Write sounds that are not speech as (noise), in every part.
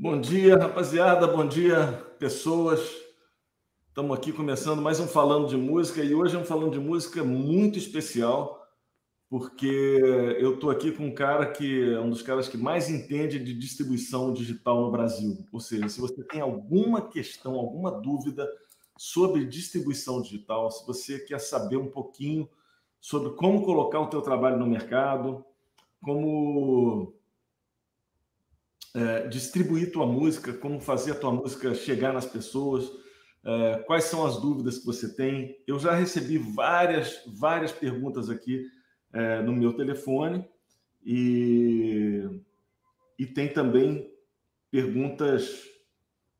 Bom dia, rapaziada. Bom dia, pessoas. Estamos aqui começando mais um Falando de Música e hoje é um Falando de Música muito especial, porque eu estou aqui com um cara que é um dos caras que mais entende de distribuição digital no Brasil. Ou seja, se você tem alguma questão, alguma dúvida sobre distribuição digital, se você quer saber um pouquinho sobre como colocar o teu trabalho no mercado, como é, distribuir tua música, como fazer a tua música chegar nas pessoas, é, quais são as dúvidas que você tem. Eu já recebi várias, várias perguntas aqui é, no meu telefone e, e tem também perguntas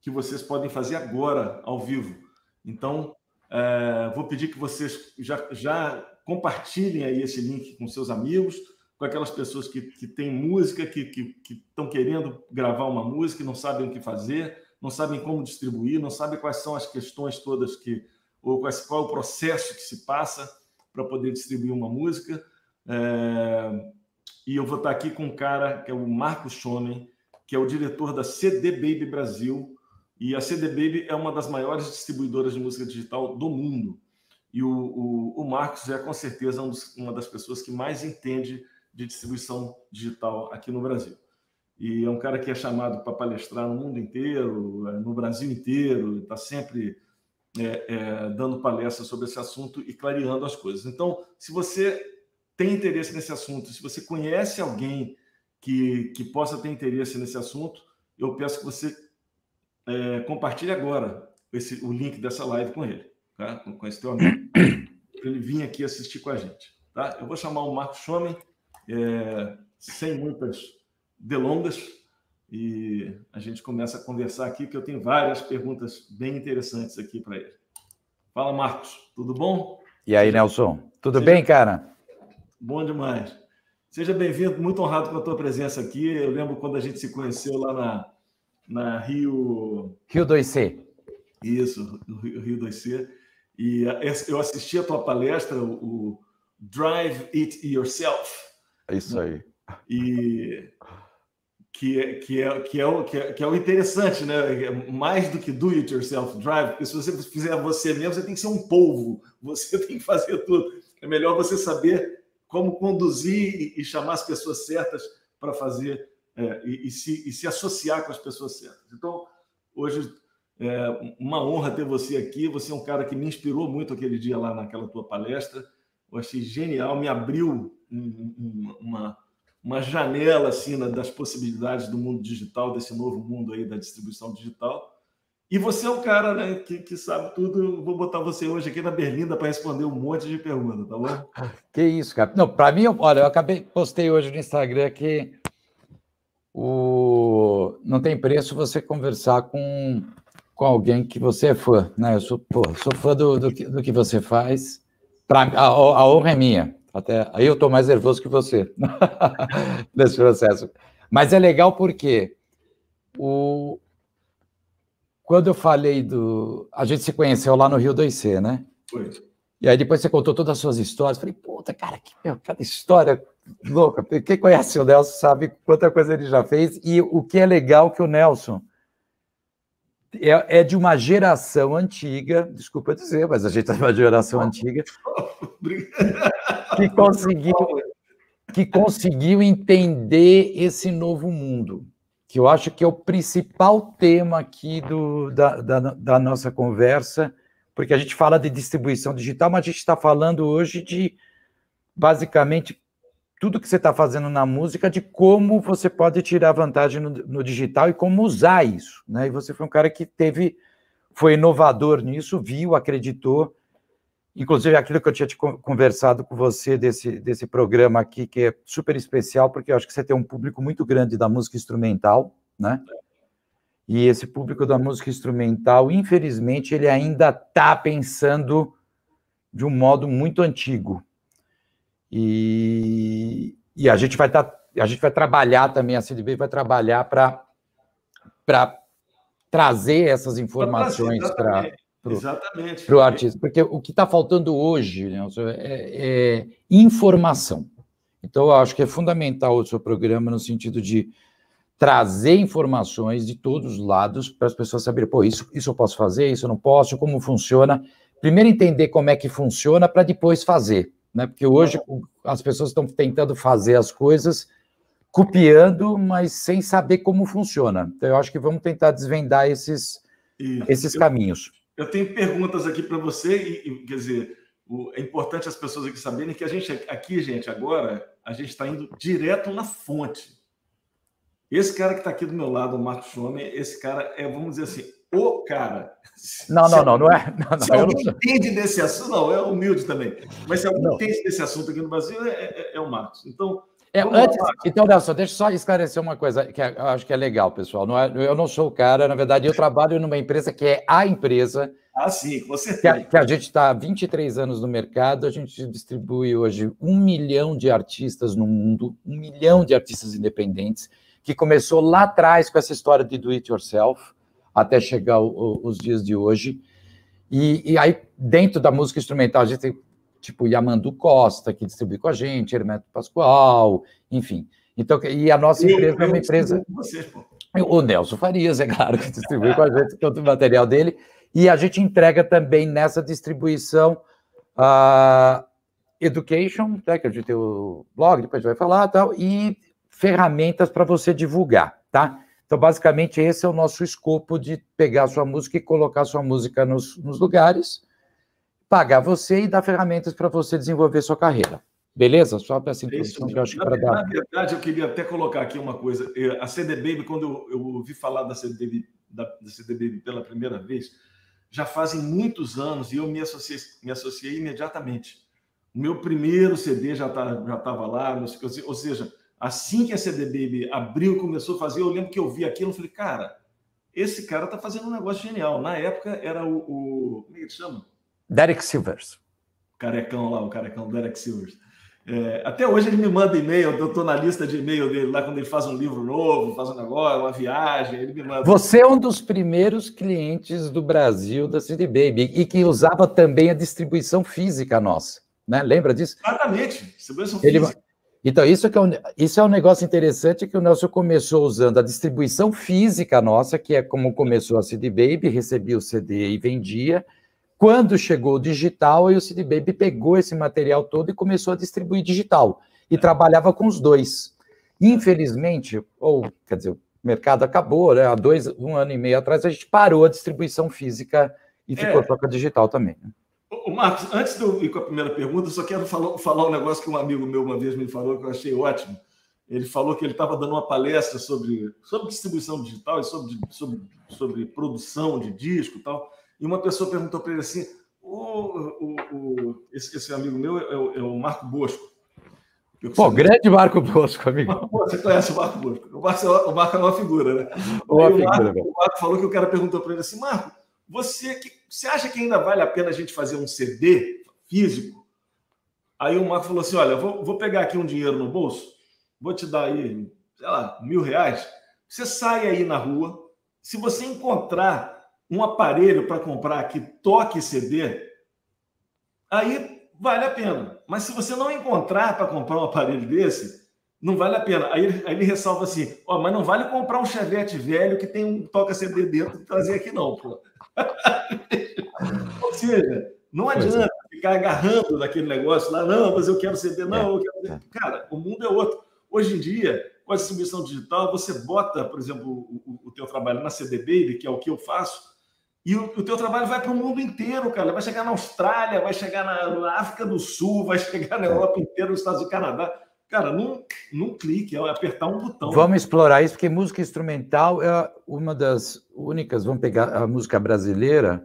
que vocês podem fazer agora, ao vivo. Então, é, vou pedir que vocês já, já compartilhem aí esse link com seus amigos, com aquelas pessoas que, que têm música, que estão que, que querendo gravar uma música não sabem o que fazer, não sabem como distribuir, não sabem quais são as questões todas que, ou quais, qual é o processo que se passa para poder distribuir uma música. É, e eu vou estar aqui com um cara que é o Marcos Schonen, que é o diretor da CD Baby Brasil. E a CD Baby é uma das maiores distribuidoras de música digital do mundo. E o, o, o Marcos é com certeza um dos, uma das pessoas que mais entende de distribuição digital aqui no Brasil. E é um cara que é chamado para palestrar no mundo inteiro, é, no Brasil inteiro, está sempre é, é, dando palestras sobre esse assunto e clareando as coisas. Então, se você tem interesse nesse assunto, se você conhece alguém que, que possa ter interesse nesse assunto, eu peço que você é, compartilhe agora esse, o link dessa live com ele, tá? com esse teu amigo, para ele vir aqui assistir com a gente. Tá? Eu vou chamar o Marco Schomen, é, sem muitas delongas, e a gente começa a conversar aqui, que eu tenho várias perguntas bem interessantes aqui para ele. Fala, Marcos, tudo bom? E aí, Nelson, tudo Seja... bem, cara? Bom demais. Seja bem-vindo, muito honrado com a tua presença aqui. Eu lembro quando a gente se conheceu lá na, na Rio. Rio 2C. Isso, no Rio 2C. E eu assisti a tua palestra, o Drive It Yourself. É isso aí. E que é, que é, que é, o, que é, que é o interessante, né? Mais do que do it yourself drive, porque se você fizer você mesmo, você tem que ser um polvo, você (laughs) tem que fazer tudo. É melhor você saber como conduzir e, e chamar as pessoas certas para fazer é, e, e, se, e se associar com as pessoas certas. Então, hoje é uma honra ter você aqui. Você é um cara que me inspirou muito aquele dia lá naquela tua palestra. Eu achei genial, me abriu uma, uma janela assim das possibilidades do mundo digital, desse novo mundo aí da distribuição digital. E você é um cara né, que, que sabe tudo. vou botar você hoje aqui na Berlinda para responder um monte de perguntas, tá bom? (laughs) Que isso, cara. Não, para mim, olha, eu acabei, postei hoje no Instagram que o não tem preço você conversar com, com alguém que você é fã, né? Eu sou, pô, sou fã do, do, que, do que você faz. Pra, a, a honra é minha. Até aí eu estou mais nervoso que você (laughs) nesse processo. Mas é legal porque o... quando eu falei do. A gente se conheceu lá no Rio 2C, né? Foi. E aí depois você contou todas as suas histórias. Falei, puta, cara, que, meu, cada história louca. Quem conhece o Nelson sabe quanta coisa ele já fez. E o que é legal que o Nelson é, é de uma geração antiga, desculpa dizer, mas a gente é de uma geração antiga, que conseguiu, que conseguiu entender esse novo mundo, que eu acho que é o principal tema aqui do, da, da, da nossa conversa, porque a gente fala de distribuição digital, mas a gente está falando hoje de basicamente tudo que você está fazendo na música, de como você pode tirar vantagem no, no, digital e como usar isso. Né? E você foi um cara que teve, foi inovador nisso, viu, acreditou. Inclusive, aquilo que eu tinha te conversado com você desse, desse programa aqui, que é super especial, porque eu acho que você tem um público muito grande da música instrumental, né? E esse público da música instrumental, infelizmente, ele ainda está pensando de um modo muito antigo, e, e a gente vai estar, tá, a gente vai trabalhar também, a CDB vai trabalhar para trazer essas informações para o artista. Porque o que está faltando hoje, Nelson, é, é, informação. Então, eu acho que é fundamental o seu programa no sentido de trazer informações de todos os lados para as pessoas saberem, pô, isso, isso eu posso fazer, isso eu não posso, como funciona. Primeiro entender como é que funciona para depois fazer, né? Porque hoje as pessoas estão tentando fazer as coisas copiando, mas sem saber como funciona. Então eu acho que vamos tentar desvendar esses, esses eu, caminhos. Eu tenho perguntas aqui para você e, e, quer dizer, o, é importante as pessoas aqui saberem que a gente aqui, gente, agora a gente está indo direto na fonte. Esse cara que está aqui do meu lado, o Marcos Schomer, esse cara é, vamos dizer assim, o cara. Não, não, não, não é. Não, não, se alguém não... entende desse assunto, não, é humilde também. Mas se alguém não. entende desse assunto aqui no Brasil, é, é, é o Marcos. Então. É, antes, então, Nelson, deixa eu só esclarecer uma coisa que eu acho que é legal, pessoal. Não é, eu não sou o cara, na verdade, eu trabalho numa empresa que é a empresa. Ah, sim, com certeza. Que a, que a gente está há 23 anos no mercado, a gente distribui hoje um milhão de artistas no mundo, um milhão de artistas independentes que começou lá atrás com essa história de do it yourself, até chegar o, o, os dias de hoje. E, e, aí, dentro da música instrumental, a gente tem tipo Yamandu Costa, que distribui com a gente, Hermeto Pascoal, enfim. Então, e a nossa empresa é uma empresa. o Nelson Farias, é claro, que distribui com a gente todo o material dele. E a gente entrega também nessa distribuição a uh, Education, né, que a gente tem o blog, depois vai falar tal, e ferramentas para você divulgar, tá? Então, basicamente, esse é o nosso escopo de pegar sua música e colocar sua música nos, nos lugares, pagar você e dar ferramentas para você desenvolver sua carreira. Beleza? Só para essa introdução que eu acho que para dar. Na verdade, eu queria até colocar aqui uma coisa. A CD Baby, quando eu, eu ouvi falar da CD Baby, da, da CD Baby pela primeira vez, já fazem muitos anos e eu me associei, me associei imediatamente. O meu primeiro CD já tá, já estava lá, ou seja, Assim que a CD Baby abriu e começou a fazer, eu lembro que eu vi aquilo e falei, cara, esse cara tá fazendo um negócio genial. Na época era o. o como é que ele chama? Derek Silvers. O carecão lá, o carecão Derek Silvers. É, até hoje ele me manda e-mail, eu estou na lista de e-mail dele lá quando ele faz um livro novo, faz um negócio, uma viagem, ele me manda. Você é um dos primeiros clientes do Brasil da CD Baby e que usava também a distribuição física nossa, né? Lembra disso? Exatamente, distribuição ele, física. Então, isso, que é um, isso é um negócio interessante que o Nelson começou usando a distribuição física nossa, que é como começou a CD Baby, recebia o CD e vendia. Quando chegou o digital, aí o CD Baby pegou esse material todo e começou a distribuir digital. E é. trabalhava com os dois. Infelizmente, ou quer dizer, o mercado acabou, né? Há dois, um ano e meio atrás, a gente parou a distribuição física e ficou é. só com a digital também. Né? O Marcos, antes de eu ir com a primeira pergunta, eu só quero falar, falar um negócio que um amigo meu uma vez me falou que eu achei ótimo. Ele falou que ele estava dando uma palestra sobre, sobre distribuição digital e sobre, sobre, sobre produção de disco e tal. E uma pessoa perguntou para ele assim: o, o, o esse, esse, amigo meu é o, é o Marco Bosco. Pô, grande Marco Bosco, amigo. Você conhece o Marco Bosco? O Marco, é o Marco é uma figura, né? Uma figura, o, Marco, o Marco falou que o cara perguntou para ele assim: Marco, você, que, você acha que ainda vale a pena a gente fazer um CD físico? Aí o Marco falou assim: olha, vou, vou pegar aqui um dinheiro no bolso, vou te dar aí, sei lá, mil reais. Você sai aí na rua, se você encontrar um aparelho para comprar que toque CD, aí vale a pena. Mas se você não encontrar para comprar um aparelho desse, não vale a pena. Aí ele, aí ele ressalva assim: ó, mas não vale comprar um chevette velho que tem um toca CD dentro e trazer aqui, não, pô. (laughs) Ou seja, não é. adianta é. ficar agarrando naquele negócio lá, não, mas eu quero CD, não, é. eu quero... Cara, o mundo é outro. Hoje em dia, com a distribuição digital, você bota, por exemplo, o, o teu trabalho na CD Baby, que é o que eu faço, e o, o teu trabalho vai para o mundo inteiro, cara. Vai chegar na Austrália, vai chegar na, na África do Sul, vai chegar na é. Europa inteira, nos Estados Unidos, Canadá. Cara, num, num clique, é apertar um botão. Vamos explorar isso, porque música instrumental é uma das únicas. Vamos pegar a música brasileira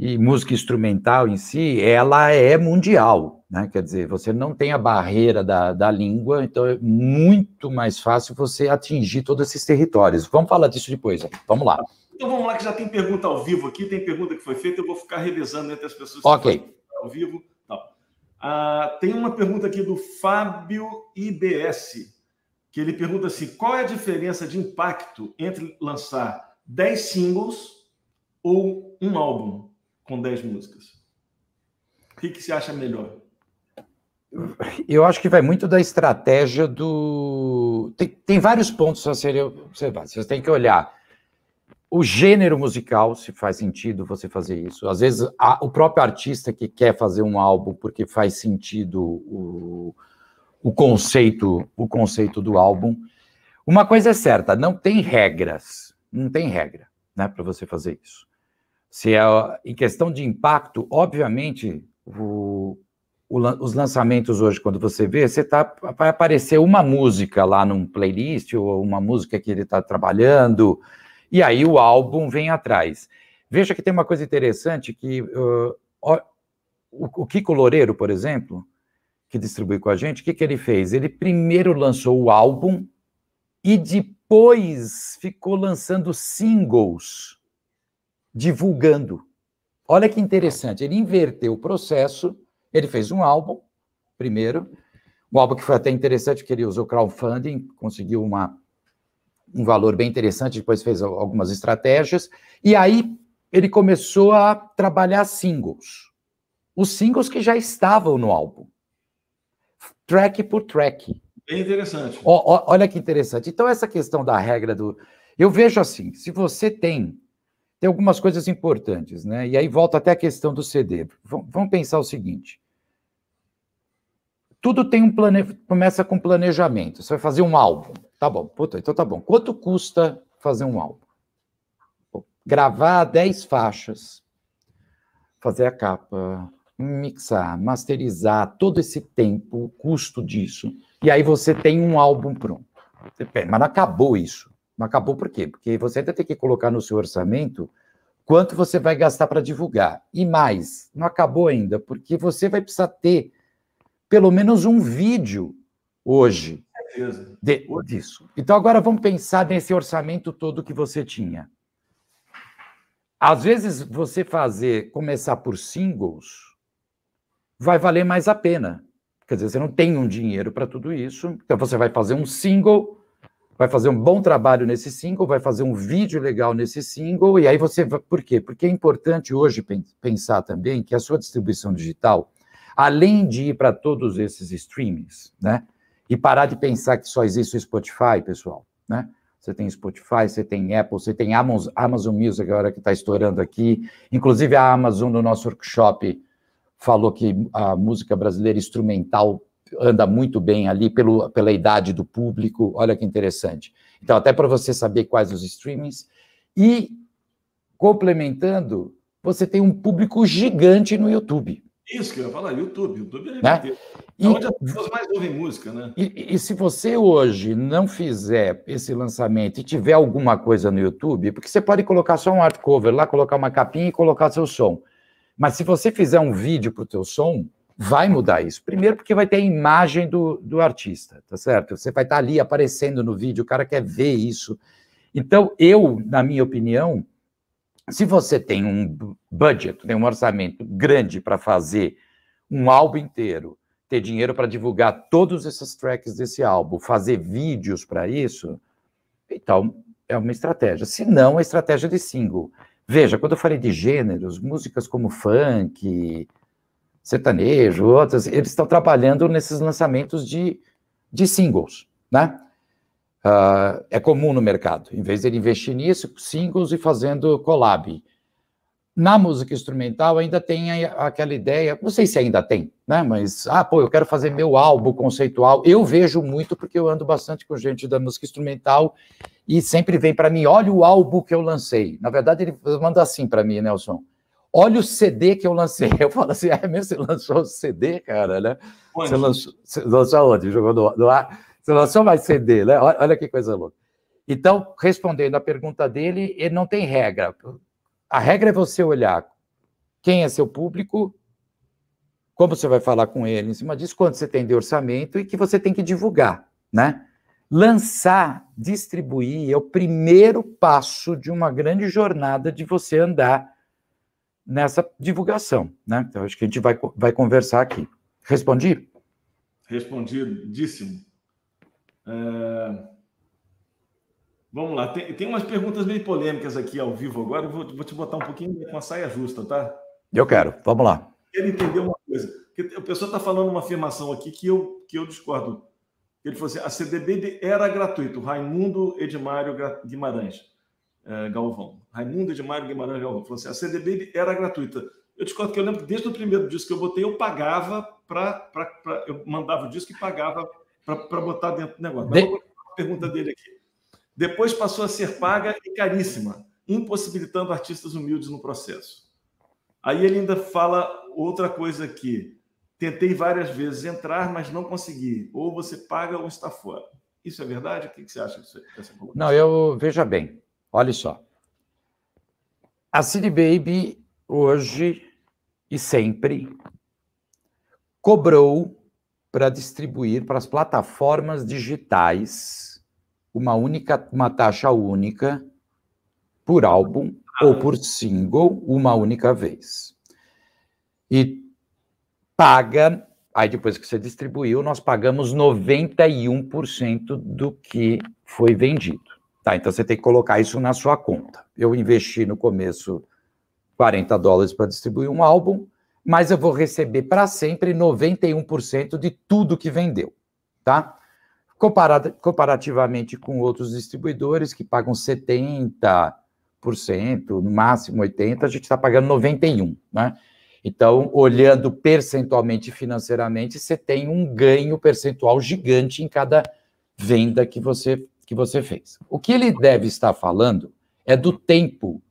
e música instrumental em si, ela é mundial, né? Quer dizer, você não tem a barreira da, da língua, então é muito mais fácil você atingir todos esses territórios. Vamos falar disso depois. Vamos lá. Então vamos lá, que já tem pergunta ao vivo aqui, tem pergunta que foi feita, eu vou ficar revezando entre as pessoas Ok. ao vivo. Ah, tem uma pergunta aqui do Fábio IBS, que ele pergunta assim: qual é a diferença de impacto entre lançar 10 singles ou um álbum com 10 músicas? O que, que você acha melhor? eu acho que vai muito da estratégia do. Tem, tem vários pontos a serem observados. Você tem que olhar o gênero musical, se faz sentido você fazer isso. Às vezes, a, o próprio artista que quer fazer um álbum porque faz sentido o, o conceito, o conceito do álbum. Uma coisa é certa, não tem regras, não tem regra, né, para você fazer isso. Se é em questão de impacto, obviamente, o, o, os lançamentos hoje, quando você vê, você tá, vai aparecer uma música lá num playlist, ou uma música que ele está trabalhando, e aí o álbum vem atrás. Veja que tem uma coisa interessante que uh, o, o Kiko Loureiro, por exemplo, que distribui com a gente, o que, que ele fez? Ele primeiro lançou o álbum e depois ficou lançando singles, divulgando. Olha que interessante, ele inverteu o processo, ele fez um álbum, primeiro, um álbum que foi até interessante, que ele usou crowdfunding, conseguiu uma um valor bem interessante, depois fez algumas estratégias, e aí ele começou a trabalhar singles. Os singles que já estavam no álbum. Track por track. Bem interessante. O, o, olha que interessante. Então, essa questão da regra do. Eu vejo assim: se você tem. Tem algumas coisas importantes, né? E aí volta até a questão do CD. V vamos pensar o seguinte: tudo tem um plane... começa com planejamento. Você vai fazer um álbum. Tá bom, puta, então tá bom. Quanto custa fazer um álbum? Gravar 10 faixas, fazer a capa, mixar, masterizar, todo esse tempo, o custo disso. E aí você tem um álbum pronto. Mas não acabou isso. Não acabou por quê? Porque você ainda tem que colocar no seu orçamento quanto você vai gastar para divulgar. E mais, não acabou ainda, porque você vai precisar ter pelo menos um vídeo hoje de, disso. Então, agora vamos pensar nesse orçamento todo que você tinha. Às vezes, você fazer, começar por singles, vai valer mais a pena. Quer dizer, você não tem um dinheiro para tudo isso, então você vai fazer um single, vai fazer um bom trabalho nesse single, vai fazer um vídeo legal nesse single, e aí você. Por quê? Porque é importante hoje pensar também que a sua distribuição digital, além de ir para todos esses streamings, né? E parar de pensar que só existe o Spotify, pessoal, né? Você tem Spotify, você tem Apple, você tem Amazon, Amazon Music agora que está estourando aqui. Inclusive a Amazon no nosso workshop falou que a música brasileira instrumental anda muito bem ali pelo, pela idade do público. Olha que interessante. Então, até para você saber quais os streamings. E, complementando, você tem um público gigante no YouTube. Isso que eu ia falar, YouTube. YouTube é, né? é onde as pessoas mais ouvem música, né? E, e, se você hoje não fizer esse lançamento e tiver alguma coisa no YouTube, porque você pode colocar só um art cover lá, colocar uma capinha e colocar seu som. Mas se você fizer um vídeo para o teu som, vai mudar isso. Primeiro porque vai ter a imagem do, do artista, tá certo? Você vai estar ali aparecendo no vídeo, o cara quer ver isso. Então, eu, na minha opinião, se você tem um budget, tem um orçamento grande para fazer um álbum inteiro, ter dinheiro para divulgar todos esses tracks desse álbum, fazer vídeos para isso, então é uma estratégia. Se não, a estratégia de single. Veja, quando eu falei de gêneros, músicas como funk, sertanejo, outras, eles estão trabalhando nesses lançamentos de, de singles, né? Uh, é comum no mercado. Em vez de ele investir nisso, singles e fazendo collab. Na música instrumental ainda tem aquela ideia, não sei se ainda tem, né? Mas, ah, pô, eu quero fazer meu álbum conceitual. Eu vejo muito porque eu ando bastante com gente da música instrumental e sempre vem para mim, olha o álbum que eu lancei. Na verdade, ele manda assim para mim, Nelson. Olha o CD que eu lancei. (laughs) Eu falo assim, é mesmo? Você lançou o CD, cara, né? Onde? Você lançou, você lançou onde? Jogou no, no ar? Você lançou mais CD, né? Olha que coisa louca. Então, respondendo à pergunta dele, ele não tem regra. A regra é você olhar quem é seu público, como você vai falar com ele em cima disso, quanto você tem de orçamento e que você tem que divulgar, né? Lançar, distribuir é o primeiro passo de uma grande jornada de você andar nessa divulgação, né? Então, acho que a gente vai, vai conversar aqui. Respondi? Respondidíssimo. É... Vamos lá, tem, tem umas perguntas meio polêmicas aqui ao vivo agora, eu vou, vou te botar um pouquinho com a saia justa, tá? Eu quero, vamos lá. Quero entender uma coisa. A pessoa está falando uma afirmação aqui que eu, que eu discordo. Ele falou assim: a CDB era gratuito. Raimundo Edmário Guimarães é, Galvão. Raimundo Edmário Guimarães Galvão falou assim: a CDB era gratuita. Eu discordo que eu lembro que desde o primeiro disco que eu botei, eu pagava para. Eu mandava o disco e pagava para botar dentro do negócio. Mas de... vou a pergunta dele aqui. Depois passou a ser paga e caríssima, impossibilitando artistas humildes no processo. Aí ele ainda fala outra coisa aqui. Tentei várias vezes entrar, mas não consegui. Ou você paga ou está fora. Isso é verdade? O que você acha dessa colocação? Não, eu veja bem. Olha só. A City Baby hoje e sempre cobrou para distribuir para as plataformas digitais uma única, uma taxa única por álbum ou por single uma única vez. E paga, aí depois que você distribuiu, nós pagamos 91% do que foi vendido. Tá, então você tem que colocar isso na sua conta. Eu investi no começo 40 dólares para distribuir um álbum, mas eu vou receber para sempre 91% de tudo que vendeu, tá? Comparado, comparativamente com outros distribuidores que pagam 70%, no máximo 80%, a gente está pagando 91%, né? Então, olhando percentualmente financeiramente, você tem um ganho percentual gigante em cada venda que você, que você fez. O que ele deve estar falando é do tempo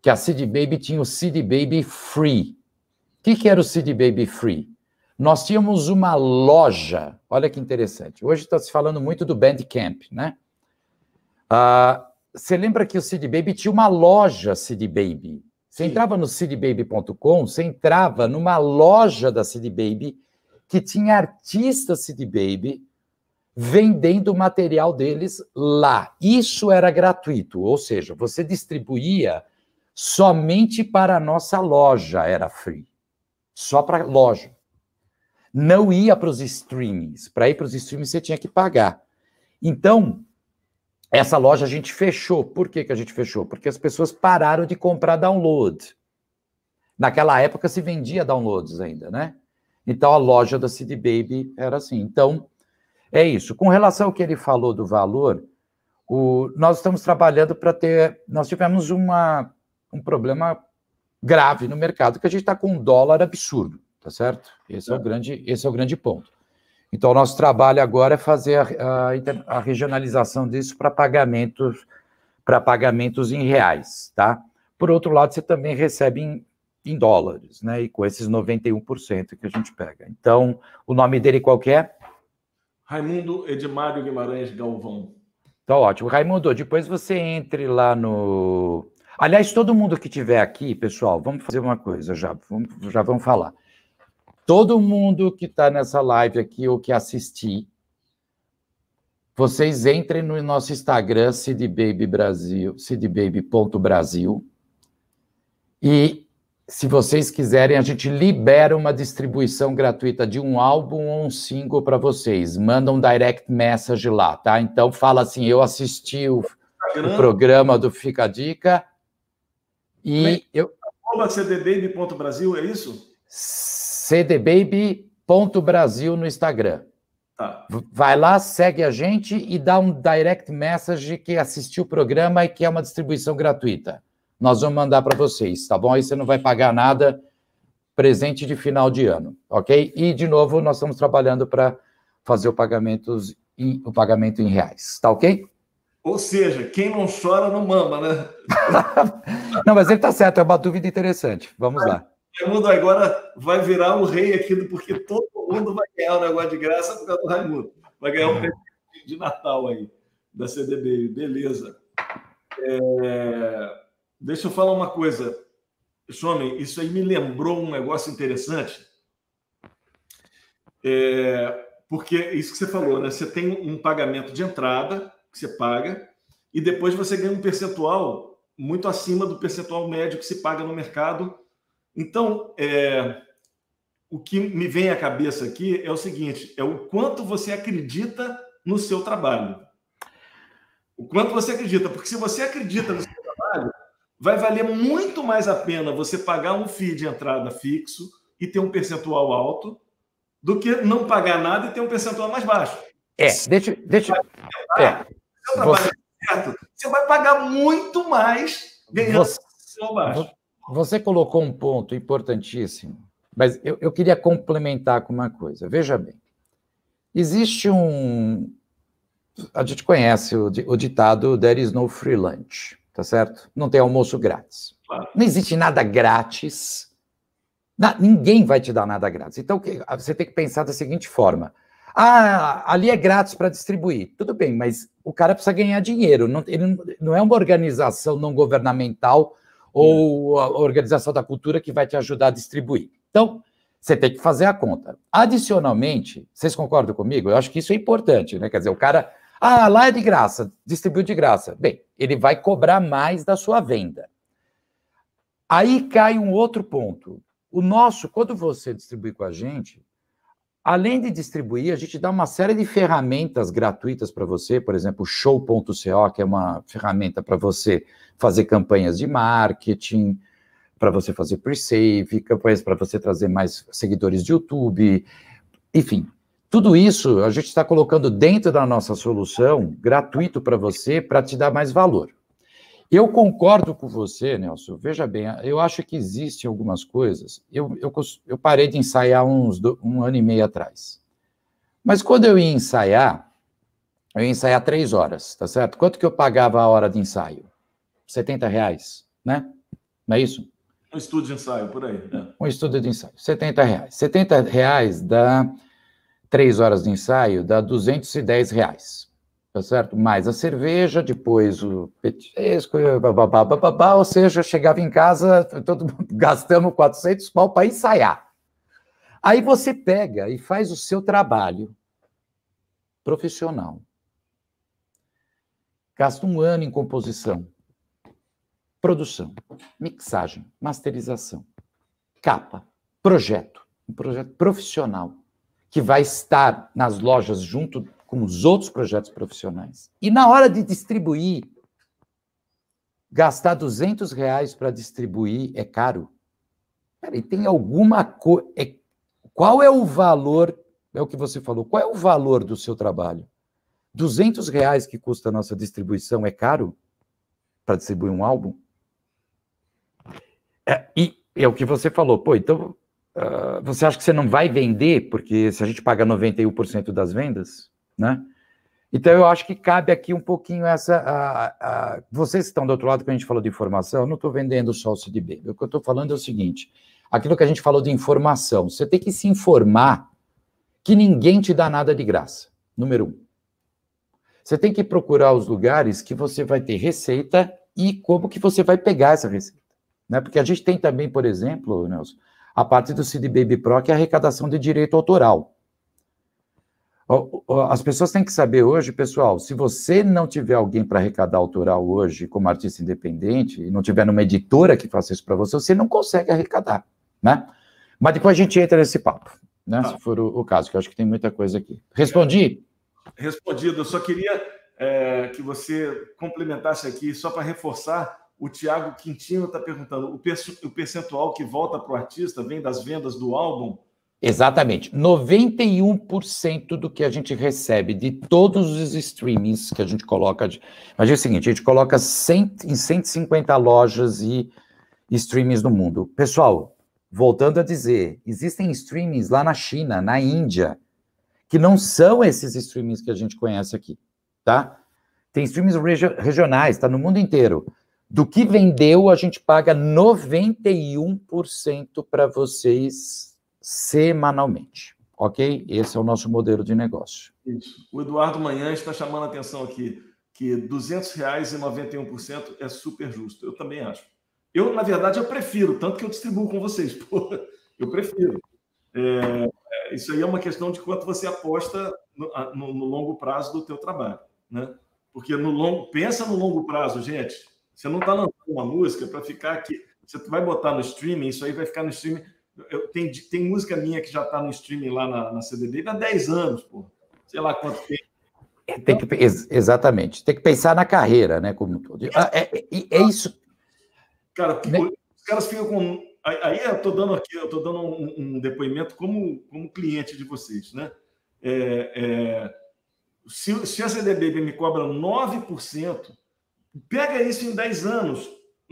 que a CD Baby tinha o CD Baby Free, o que, que era o CD Baby Free? Nós tínhamos uma loja, olha que interessante. Hoje está se falando muito do Bandcamp, né? Uh, você lembra que o CD Baby tinha uma loja CD Baby? Você Sim. entrava no cdbaby.com, você entrava numa loja da CD Baby que tinha artistas CD Baby vendendo o material deles lá. Isso era gratuito, ou seja, você distribuía somente para a nossa loja, era free só para loja. Não ia para os streamings. Para ir para os streamings você tinha que pagar. Então, essa loja a gente fechou. Por que, que a gente fechou? Porque as pessoas pararam de comprar download. Naquela época se vendia downloads ainda, né? Então a loja da CD Baby era assim. Então, é isso. Com relação ao que ele falou do valor, o, nós estamos trabalhando para ter. Nós tivemos uma, um problema grave no mercado, que a gente está com um dólar absurdo, tá certo? Esse é, é o grande, esse é o grande ponto. Então, o nosso trabalho agora é fazer a, a, a regionalização disso para pagamentos para pagamentos em reais, tá? Por outro lado, você também recebe em, em dólares, né? E com esses 91% que a gente pega. Então, o nome dele qual que é? Raimundo Edmário Guimarães Galvão. Tá ótimo. Raimundo, depois você entre lá no, Aliás, todo mundo que tiver aqui, pessoal, vamos fazer uma coisa já, vamos, já vamos falar. Todo mundo que está nessa live aqui ou que assistir, vocês entrem no nosso Instagram, CDBaby Brasil, cdbaby.brasil, e se vocês quiserem, a gente libera uma distribuição gratuita de um álbum ou um single para vocês. Manda um direct message lá, tá? Então fala assim: eu assisti o, o programa do Fica a Dica e eu. cdbaby.brasil, é isso? cdbaby.brasil no Instagram. Tá. Vai lá, segue a gente e dá um direct message que assistiu o programa e que é uma distribuição gratuita. Nós vamos mandar para vocês, tá bom? Aí você não vai pagar nada, presente de final de ano, ok? E, de novo, nós estamos trabalhando para fazer o pagamento, em, o pagamento em reais, tá ok? Ou seja, quem não chora não mama, né? (laughs) não, mas ele está certo, é uma dúvida interessante. Vamos lá. Raimundo agora vai virar o rei aqui, porque todo mundo vai ganhar um negócio de graça por causa do Raimundo. Vai ganhar um presente de Natal aí, da CDB. Beleza. É... Deixa eu falar uma coisa. Homem, isso aí me lembrou um negócio interessante. É... Porque isso que você falou, né? Você tem um pagamento de entrada que você paga, e depois você ganha um percentual muito acima do percentual médio que se paga no mercado. Então, é, o que me vem à cabeça aqui é o seguinte: é o quanto você acredita no seu trabalho. O quanto você acredita, porque se você acredita no seu trabalho, vai valer muito mais a pena você pagar um FII de entrada fixo e ter um percentual alto do que não pagar nada e ter um percentual mais baixo. É, deixa. deixa é, você, certo, você vai pagar muito mais ganhando você, baixo. Você colocou um ponto importantíssimo, mas eu, eu queria complementar com uma coisa. Veja bem, existe um. A gente conhece o, o ditado There is no free lunch, tá certo? Não tem almoço grátis. Claro. Não existe nada grátis. Na, ninguém vai te dar nada grátis. Então, você tem que pensar da seguinte forma: ah, ali é grátis para distribuir. Tudo bem, mas o cara precisa ganhar dinheiro. Não, ele não é uma organização não governamental ou a organização da cultura que vai te ajudar a distribuir. Então, você tem que fazer a conta. Adicionalmente, vocês concordam comigo? Eu acho que isso é importante, né? Quer dizer, o cara, ah, lá é de graça, distribuiu de graça. Bem, ele vai cobrar mais da sua venda. Aí cai um outro ponto. O nosso, quando você distribui com a gente, Além de distribuir, a gente dá uma série de ferramentas gratuitas para você, por exemplo, show.co, que é uma ferramenta para você fazer campanhas de marketing, para você fazer pre-save, campanhas para você trazer mais seguidores de YouTube, enfim. Tudo isso a gente está colocando dentro da nossa solução, gratuito para você, para te dar mais valor. Eu concordo com você, Nelson. Veja bem, eu acho que existem algumas coisas. Eu, eu, eu parei de ensaiar uns do, um ano e meio atrás. Mas quando eu ia ensaiar, eu ia ensaiar três horas, tá certo? Quanto que eu pagava a hora de ensaio? 70 reais, né? Não é isso? Um estudo de ensaio, por aí. Né? Um estudo de ensaio, 70 reais. 70 reais dá três horas de ensaio, dá 210 reais tá certo? Mais a cerveja, depois o petisco, babá, babá, ou seja, chegava em casa, (laughs) todo mundo (laughs) gastando 400 pau para ensaiar. Aí você pega e faz o seu trabalho profissional. Gasta um ano em composição, produção, mixagem, masterização, capa, projeto, um projeto profissional que vai estar nas lojas junto com os outros projetos profissionais. E na hora de distribuir, gastar 200 reais para distribuir é caro. Peraí, tem alguma coisa. É... Qual é o valor? É o que você falou. Qual é o valor do seu trabalho? 200 reais que custa a nossa distribuição é caro para distribuir um álbum? É, e é o que você falou. Pô, então uh, você acha que você não vai vender porque se a gente paga 91% das vendas? Né? Então, eu acho que cabe aqui um pouquinho essa. A, a, vocês que estão do outro lado, que a gente falou de informação, eu não estou vendendo só o CDB. O que eu estou falando é o seguinte: aquilo que a gente falou de informação, você tem que se informar que ninguém te dá nada de graça. Número um. Você tem que procurar os lugares que você vai ter receita e como que você vai pegar essa receita. Né? Porque a gente tem também, por exemplo, Nelson, a parte do CD Baby Pro, que é a arrecadação de direito autoral. As pessoas têm que saber hoje, pessoal, se você não tiver alguém para arrecadar autoral hoje como artista independente, e não tiver numa editora que faça isso para você, você não consegue arrecadar, né? Mas depois a gente entra nesse papo, né? Ah. Se for o, o, caso, que eu acho que tem muita coisa aqui. Respondi? Respondido. Eu só queria é, que você complementasse aqui, só para reforçar, o Tiago Quintino está perguntando, o percentual que volta para o artista vem das vendas do álbum Exatamente. 91% do que a gente recebe de todos os streamings que a gente coloca. Imagina o seguinte: a gente coloca 100, em 150 lojas e streamings no mundo. Pessoal, voltando a dizer, existem streamings lá na China, na Índia, que não são esses streamings que a gente conhece aqui, tá? Tem streamings regionais, tá no mundo inteiro. Do que vendeu, a gente paga 91% para vocês semanalmente. Ok? Esse é o nosso modelo de negócio. Isso. O Eduardo Manhã está chamando a atenção aqui que R$ 200,91% é super justo. Eu também acho. Eu, na verdade, eu prefiro, tanto que eu distribuo com vocês. (laughs) Pô, eu prefiro. É, é, isso aí é uma questão de quanto você aposta no, no, no longo prazo do teu trabalho, né? Porque no longo, pensa no longo prazo, gente. Você não está lançando uma música para ficar aqui. Você vai botar no streaming, isso aí vai ficar no streaming eu, tem, tem música minha que já está no streaming lá na, na CDB há 10 anos, pô. Sei lá quanto tempo. É, tem que, exatamente. Tem que pensar na carreira, né? Como todo. Ah, é, é, é, isso. Cara, né? os caras ficam com aí eu estou dando aqui, eu estou dando um, um, depoimento como, como cliente de vocês, né? É, é, se, se a CD Baby me cobra 9%, pega isso em 10 anos,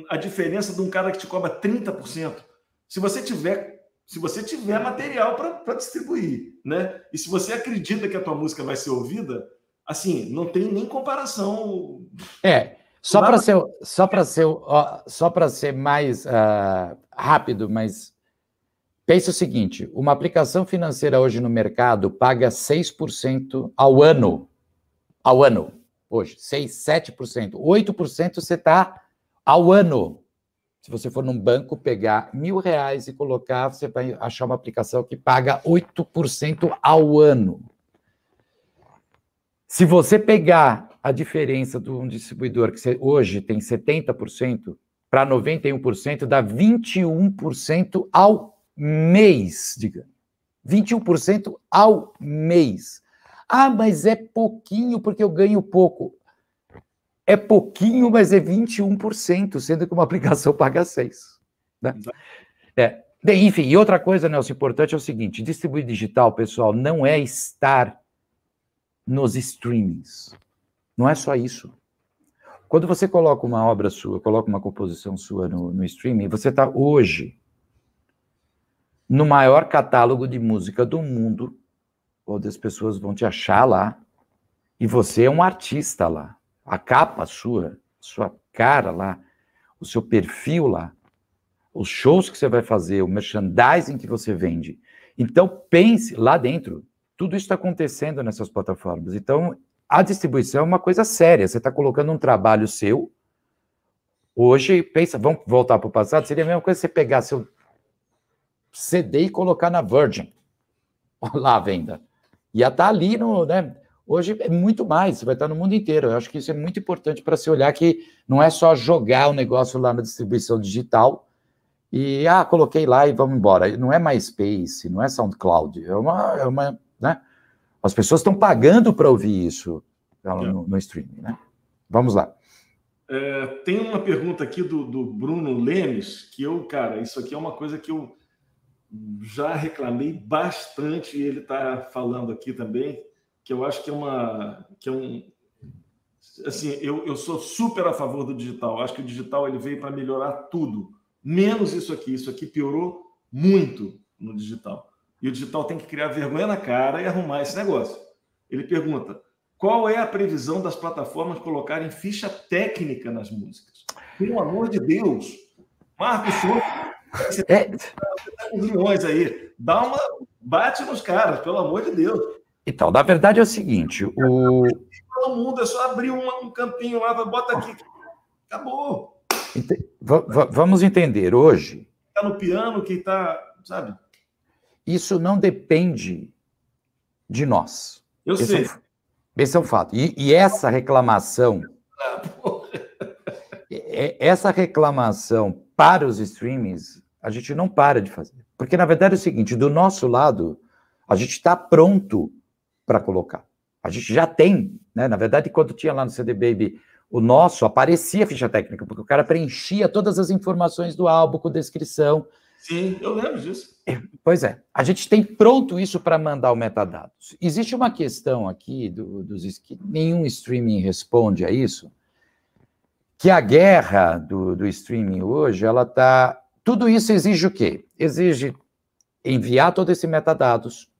a diferença de um cara que te cobra 30%. Se você tiver se você tiver material para distribuir, né? E se você acredita que a tua música vai ser ouvida, assim, não tem nem comparação. É, só para ser só para ser só para ser mais uh, rápido, mas pense o seguinte, uma aplicação financeira hoje no mercado paga 6% ao ano. Ao ano. Hoje, 6, 7%. 8% você está ao ano. Se você for num banco pegar mil reais e colocar, você vai achar uma aplicação que paga 8% ao ano. Se você pegar a diferença de um distribuidor que hoje tem 70% para 91%, dá 21% ao mês, diga. 21% ao mês. Ah, mas é pouquinho porque eu ganho pouco é pouquinho, mas é 21%, sendo que uma (laughs) aplicação paga 6%. Né? É. Enfim, e outra coisa, Nelson, importante é o seguinte: distribuir digital, pessoal, não é estar nos streamings. Não é só isso. Quando você coloca uma obra sua, coloca uma composição sua no, no streaming, você está hoje no maior catálogo de música do mundo, onde as pessoas vão te achar lá, e você é um artista lá a capa sua, sua cara lá, o seu perfil lá, os shows que você vai fazer, o merchandising que você vende. Então, pense lá dentro. Tudo isso está acontecendo nessas plataformas. Então, a distribuição é uma coisa séria. Você está colocando um trabalho seu. Hoje, pensa, vamos voltar para o passado, seria a mesma coisa você pegar seu CD e colocar na Virgin. (laughs) Lá a venda. Ia estar tá ali no. Né, Hoje é muito mais, você vai estar no mundo inteiro. Eu acho que isso é muito importante para se olhar que não é só jogar o negócio lá na distribuição digital e, ah, coloquei lá e vamos embora. Não é MySpace, não é SoundCloud, é uma, é uma né? As pessoas estão pagando para ouvir isso no, no, streaming, né? Vamos lá. É, tem uma pergunta aqui do, do Bruno Lemes, que eu, cara, isso aqui é uma coisa que eu já reclamei bastante, e ele está falando aqui também, que eu acho que é uma que é um assim eu, eu sou super a favor do digital. Eu acho que o digital ele veio para melhorar tudo. Menos isso aqui. Isso aqui piorou muito no digital. E o digital tem que criar vergonha na cara e arrumar esse negócio. Ele pergunta qual é a previsão das plataformas colocarem ficha técnica nas músicas? Pelo amor de Deus! Marcos você está é... tá com milhões aí. Dá uma bate nos caras pelo amor de Deus então, na verdade é o seguinte: o. Todo mundo, é só abrir um, um campinho lá, bota aqui. Acabou. vamos entender hoje. Está no piano, que está, sabe? Isso não depende de nós. Eu esse sei. É um, esse é um fato. E, e essa reclamação. Ah, (laughs) essa reclamação para os streamings, a gente não para de fazer. Porque, na verdade, é o seguinte: do nosso lado, a gente está pronto para colocar. A gente já tem, né? Na verdade, quando tinha lá no CD Baby o nosso, aparecia a ficha técnica, porque o cara preenchia todas as informações do álbum com descrição. Sim, eu lembro disso. É, pois é, a gente tem pronto isso para mandar o metadados. Existe uma questão aqui do, dos que nenhum streaming responde a isso, que a guerra do, do streaming hoje, ela tá. Tudo isso exige o quê? Exige enviar todo esse metadados,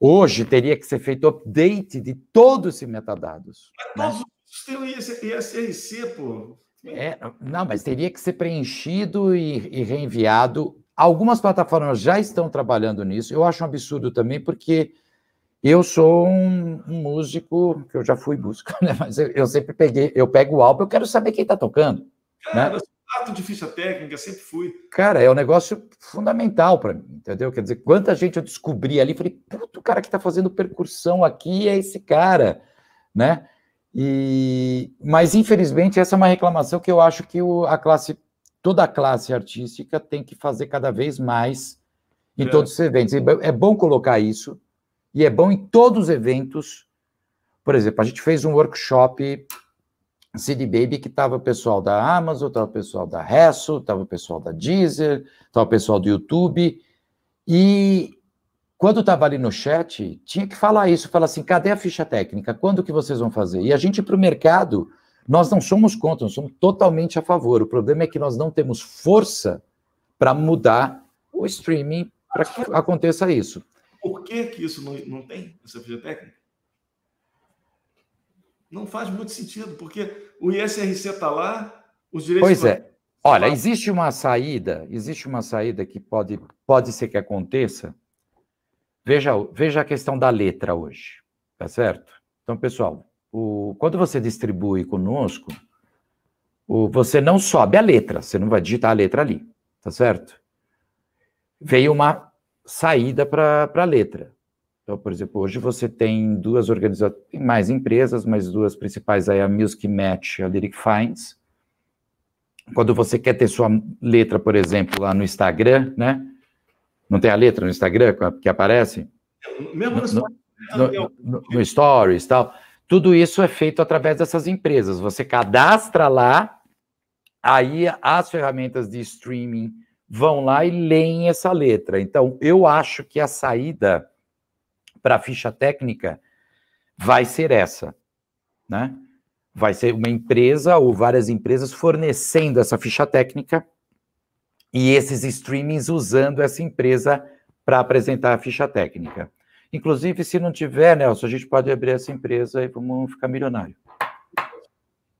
Hoje teria que ser feito update de todos esses metadados. Mas né? tem ISRC, pô. É, não, mas teria que ser preenchido e, e, reenviado. Algumas plataformas já estão trabalhando nisso. Eu acho um absurdo também, porque eu sou um, um músico que eu já fui músico, (laughs) né? Mas eu, eu, sempre peguei, eu pego o álbum, eu quero saber quem está tocando. Cara, né? Ato de ficha técnica, sempre fui. Cara, é um negócio fundamental para mim, entendeu? Quer dizer, quanta gente eu descobri ali, falei, puto, o cara que está fazendo percussão aqui é esse cara, né? E, mas infelizmente essa é uma reclamação que eu acho que o, a classe, toda a classe artística tem que fazer cada vez mais em é. todos os eventos. É bom colocar isso e é bom em todos os eventos. Por exemplo, a gente fez um workshop CD Baby que estava o pessoal da Amazon, estava o pessoal da Resso, estava o pessoal da Deezer, estava o pessoal do YouTube. E quando estava ali no chat, tinha que falar isso, falar assim, cadê a ficha técnica? Quando que vocês vão fazer? E a gente para o mercado, nós não somos contra, nós somos totalmente a favor. O problema é que nós não temos força para mudar o streaming para que aconteça isso. Por que, que isso não, não tem, essa ficha técnica? Não faz muito sentido, porque o ISRC está lá, os direitos. Pois é. Olha, existe uma saída, existe uma saída que pode, pode ser que aconteça. Veja, veja a questão da letra hoje, tá certo? Então, pessoal, o, quando você distribui conosco, o, você não sobe a letra, você não vai digitar a letra ali, tá certo? Veio uma saída para a letra. Então, por exemplo, hoje você tem duas organizações, mais empresas, mas duas principais aí, a Music Match e a Lyric Finds. Quando você quer ter sua letra, por exemplo, lá no Instagram, né? Não tem a letra no Instagram que aparece? Mesmo no, no, no, no Stories e tal. Tudo isso é feito através dessas empresas. Você cadastra lá, aí as ferramentas de streaming vão lá e leem essa letra. Então, eu acho que a saída para a ficha técnica vai ser essa, né? Vai ser uma empresa ou várias empresas fornecendo essa ficha técnica e esses streamings usando essa empresa para apresentar a ficha técnica. Inclusive, se não tiver, Nelson, a gente pode abrir essa empresa e vamos ficar milionário.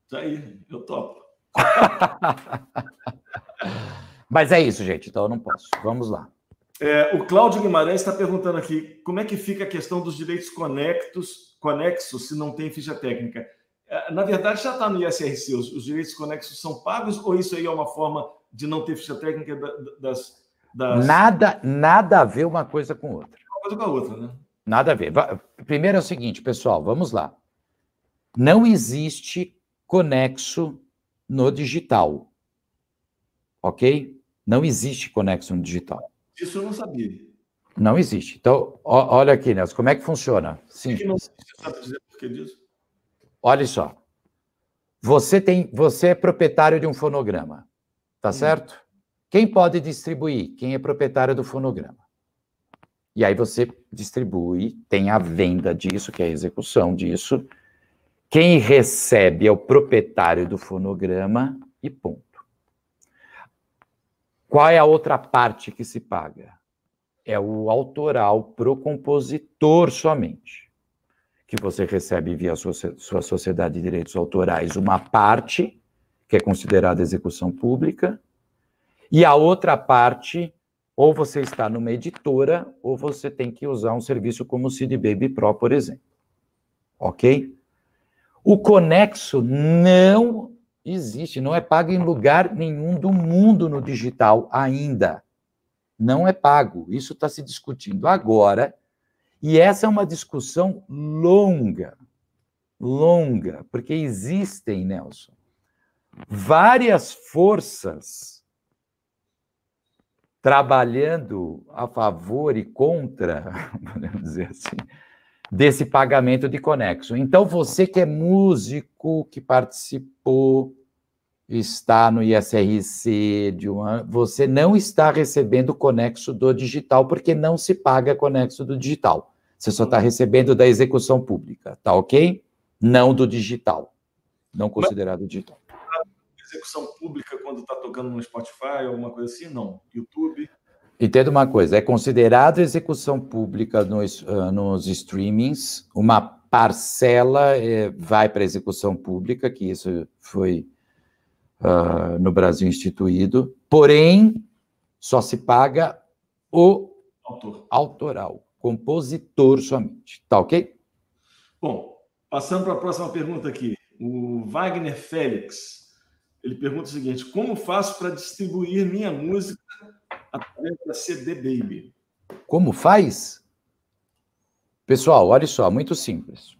Isso aí, eu topo. (laughs) Mas é isso, gente, então eu não posso. Vamos lá. É, o Cláudio Guimarães está perguntando aqui como é que fica a questão dos direitos conectos, conexos se não tem ficha técnica. É, na verdade, já está no ISRC, os, os, direitos conexos são pagos ou isso aí é uma forma de não ter ficha técnica das. das... Nada, nada a ver uma coisa com outra. Uma coisa com a outra, né? Nada a ver. Primeiro é o seguinte, pessoal, vamos lá. Não existe conexo no digital. Ok? Não existe conexo no digital. Isso eu não sabia. Não existe. Então, ó, olha aqui, Nelson, como é que funciona? Sim. Existe, sabe dizer por que disso? Olha só. Você tem, você é proprietário de um fonograma, tá hum. certo? Quem pode distribuir? Quem é proprietário do fonograma. E aí você distribui, tem a venda disso, que é a execução disso. Quem recebe é o proprietário do fonograma e ponto. Qual é a outra parte que se paga? É o autoral pro compositor somente, que você recebe via sua, sua sociedade de direitos autorais uma parte, que é considerada execução pública, e a outra parte, ou você está numa editora, ou você tem que usar um serviço como o CD Baby Pro, por exemplo. Ok? O conexo não existe, não é pago em lugar nenhum do mundo no digital ainda. Não é pago. Isso está se discutindo agora. E essa é uma discussão longa, longa, porque existem, Nelson, várias forças trabalhando a favor e contra, (laughs) podemos dizer assim, desse pagamento de conexo. Então, você que é músico, que participou está no ISRC de um ano, você não está recebendo conexo do digital, porque não se paga conexo do digital. Você só está recebendo da execução pública, tá ok? Não do digital, não considerado Mas, digital. Execução pública quando está tocando no Spotify ou alguma coisa assim? Não. YouTube? Entenda uma coisa, é considerado execução pública nos, uh, nos streamings, uma parcela é, vai para execução pública, que isso foi uh, no Brasil instituído, porém, só se paga o Autor. autoral, compositor somente. Tá ok? Bom, passando para a próxima pergunta aqui. O Wagner Félix, ele pergunta o seguinte, como faço para distribuir minha música através da CD Baby? Como faz? Pessoal, olha só, muito simples.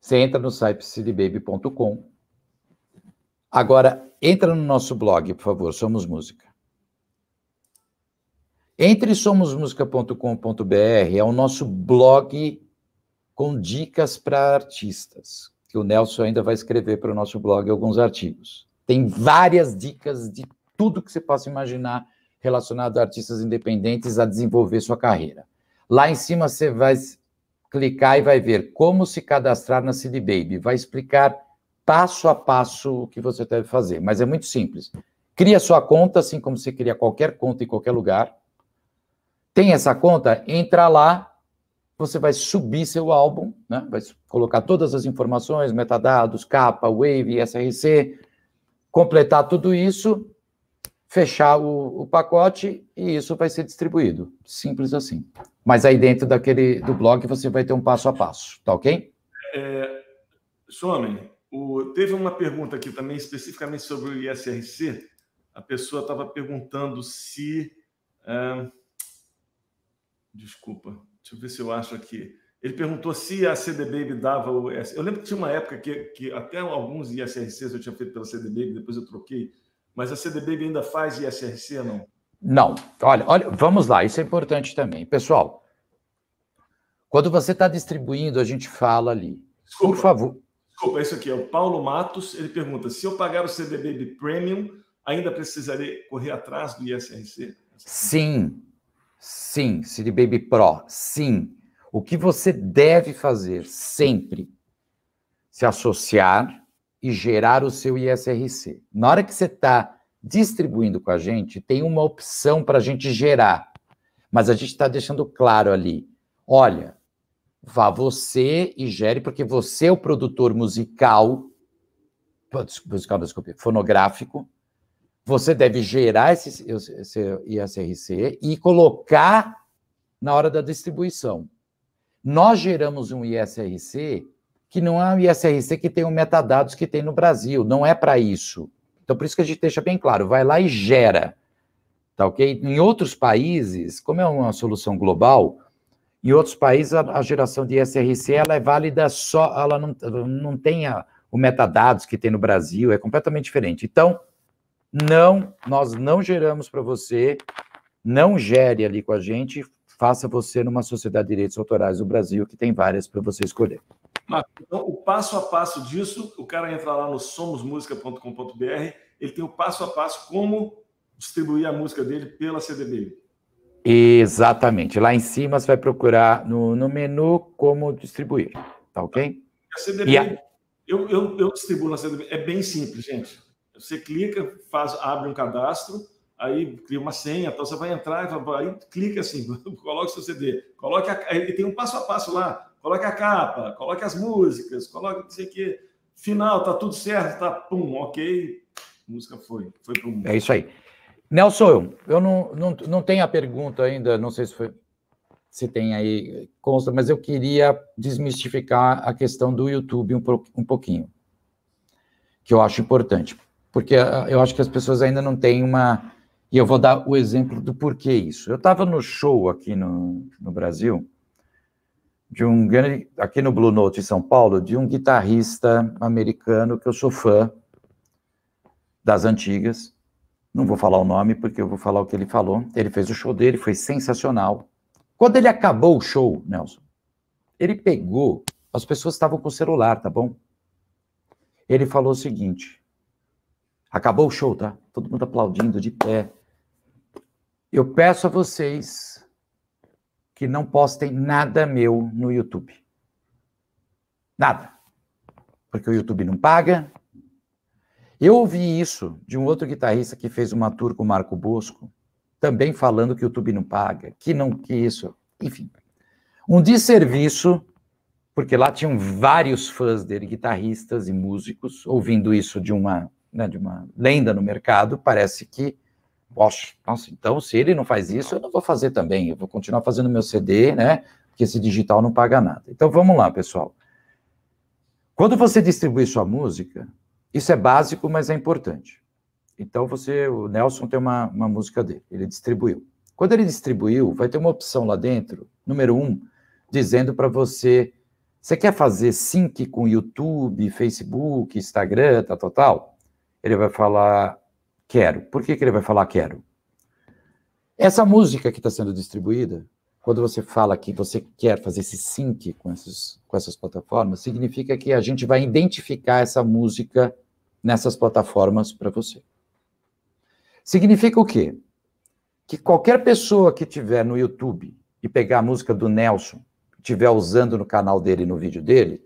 Você entra no site cdbaby.com, Agora, entra no nosso blog, por favor, Somos Música. Entre somosmusica.com.br é o nosso blog com dicas para artistas. que o Nelson ainda vai escrever para o nosso blog alguns artigos. Tem várias dicas de tudo que você possa imaginar relacionado a artistas independentes a desenvolver sua carreira. Lá em cima você vai clicar e vai ver como se cadastrar na CD Baby. Vai explicar passo a passo o que você deve fazer, mas é muito simples. Cria sua conta, assim como você cria qualquer conta em qualquer lugar. Tem essa conta, entra lá, você vai subir seu álbum, né? vai colocar todas as informações, metadados, capa, wave, SRC, completar tudo isso, fechar o, o, pacote e isso vai ser distribuído. Simples assim. Mas aí dentro daquele do blog você vai ter um passo a passo, tá ok? É, teve uma pergunta aqui também especificamente sobre o ISRC. A pessoa estava perguntando se. É, desculpa, deixa eu ver se eu acho aqui. Ele perguntou se a CD Baby dava o. Eu lembro que tinha uma época que, que até alguns ISRCs eu tinha feito pela CD Baby, depois eu troquei mas a CDB ainda faz ISRC ou não? Não. Olha, olha, vamos lá, isso é importante também. Pessoal, quando você está distribuindo, a gente fala ali. Desculpa, Por favor. Desculpa, isso aqui é o Paulo Matos. Ele pergunta: se eu pagar o CDB Premium, ainda precisarei correr atrás do ISRC? Sim, sim, CD Baby Pro, sim. O que você deve fazer sempre? Se associar e gerar o seu ISRC. Na hora que você está distribuindo com a gente, tem uma opção para a gente gerar, mas a gente está deixando claro ali: olha, vá você e gere, porque você é o produtor musical, musical, desculpe, fonográfico, você deve gerar esse, esse ISRC e colocar na hora da distribuição. Nós geramos um ISRC que não é um ISRC que tem o metadados que tem no Brasil, não é para isso. Então, por isso que a gente deixa bem claro, vai lá e gera, tá ok? Em outros países, como é uma solução global, em outros países a, a geração de ISRC ela é válida só, ela não, não tem a, o metadados que tem no Brasil, é completamente diferente. Então, não, nós não geramos para você, não gere ali com a gente, faça você numa sociedade de direitos autorais do Brasil, que tem várias para você escolher. Então, o passo a passo disso, o cara entra lá no somosmusica.com.br, ele tem o passo a passo como distribuir a música dele pela CDB. Exatamente. Lá em cima você vai procurar no, no menu como distribuir. Tá ok? A CDB. Eu, eu, eu distribuo na CDB. É bem simples, gente. Você clica, faz, abre um cadastro, aí cria uma senha, então você vai entrar, aí clica assim, (laughs) coloca o seu CD, coloque a, ele tem um passo a passo lá, coloque a capa, coloque as músicas, coloque não sei o quê. Final, tá tudo certo, tá pum, ok. Música foi, foi pro mundo. É isso aí. Nelson, eu não, não, não tenho a pergunta ainda, não sei se foi se tem aí, consta, mas eu queria desmistificar a questão do YouTube um, um pouquinho, que eu acho importante, porque ah, eu acho que as pessoas ainda não têm uma. E eu vou dar o exemplo do porquê isso. Eu estava no show aqui no, no Brasil, de um grande, aqui no Blue Note em São Paulo, de um guitarrista americano que eu sou fã das antigas. Não vou falar o nome porque eu vou falar o que ele falou. Ele fez o show dele, foi sensacional. Quando ele acabou o show, Nelson, ele pegou, as pessoas estavam com o celular, tá bom? Ele falou o seguinte: acabou o show, tá? Todo mundo aplaudindo de pé. Eu peço a vocês que não postem nada meu no YouTube. Nada. Porque o YouTube não paga. Eu ouvi isso de um outro guitarrista que fez uma tour com o Marco Bosco, também falando que o YouTube não paga, que não que isso, enfim. Um desserviço, porque lá tinham vários fãs dele, guitarristas e músicos, ouvindo isso de uma, né, de uma lenda no mercado, parece que Poxa, nossa, então se ele não faz isso, eu não vou fazer também. Eu vou continuar fazendo meu CD, né? Porque esse digital não paga nada. Então vamos lá, pessoal. Quando você distribui sua música, isso é básico, mas é importante. Então você, o Nelson tem uma, uma música dele, ele distribuiu. Quando ele distribuiu, vai ter uma opção lá dentro, número um, dizendo para você, você quer fazer sync com YouTube, Facebook, Instagram, tal, tal, tal? Ele vai falar, Quero. Por que, que ele vai falar quero? Essa música que está sendo distribuída, quando você fala que você quer fazer esse sync com essas, com essas plataformas, significa que a gente vai identificar essa música nessas plataformas para você. Significa o quê? Que qualquer pessoa que tiver no YouTube e pegar a música do Nelson, estiver usando no canal dele, no vídeo dele,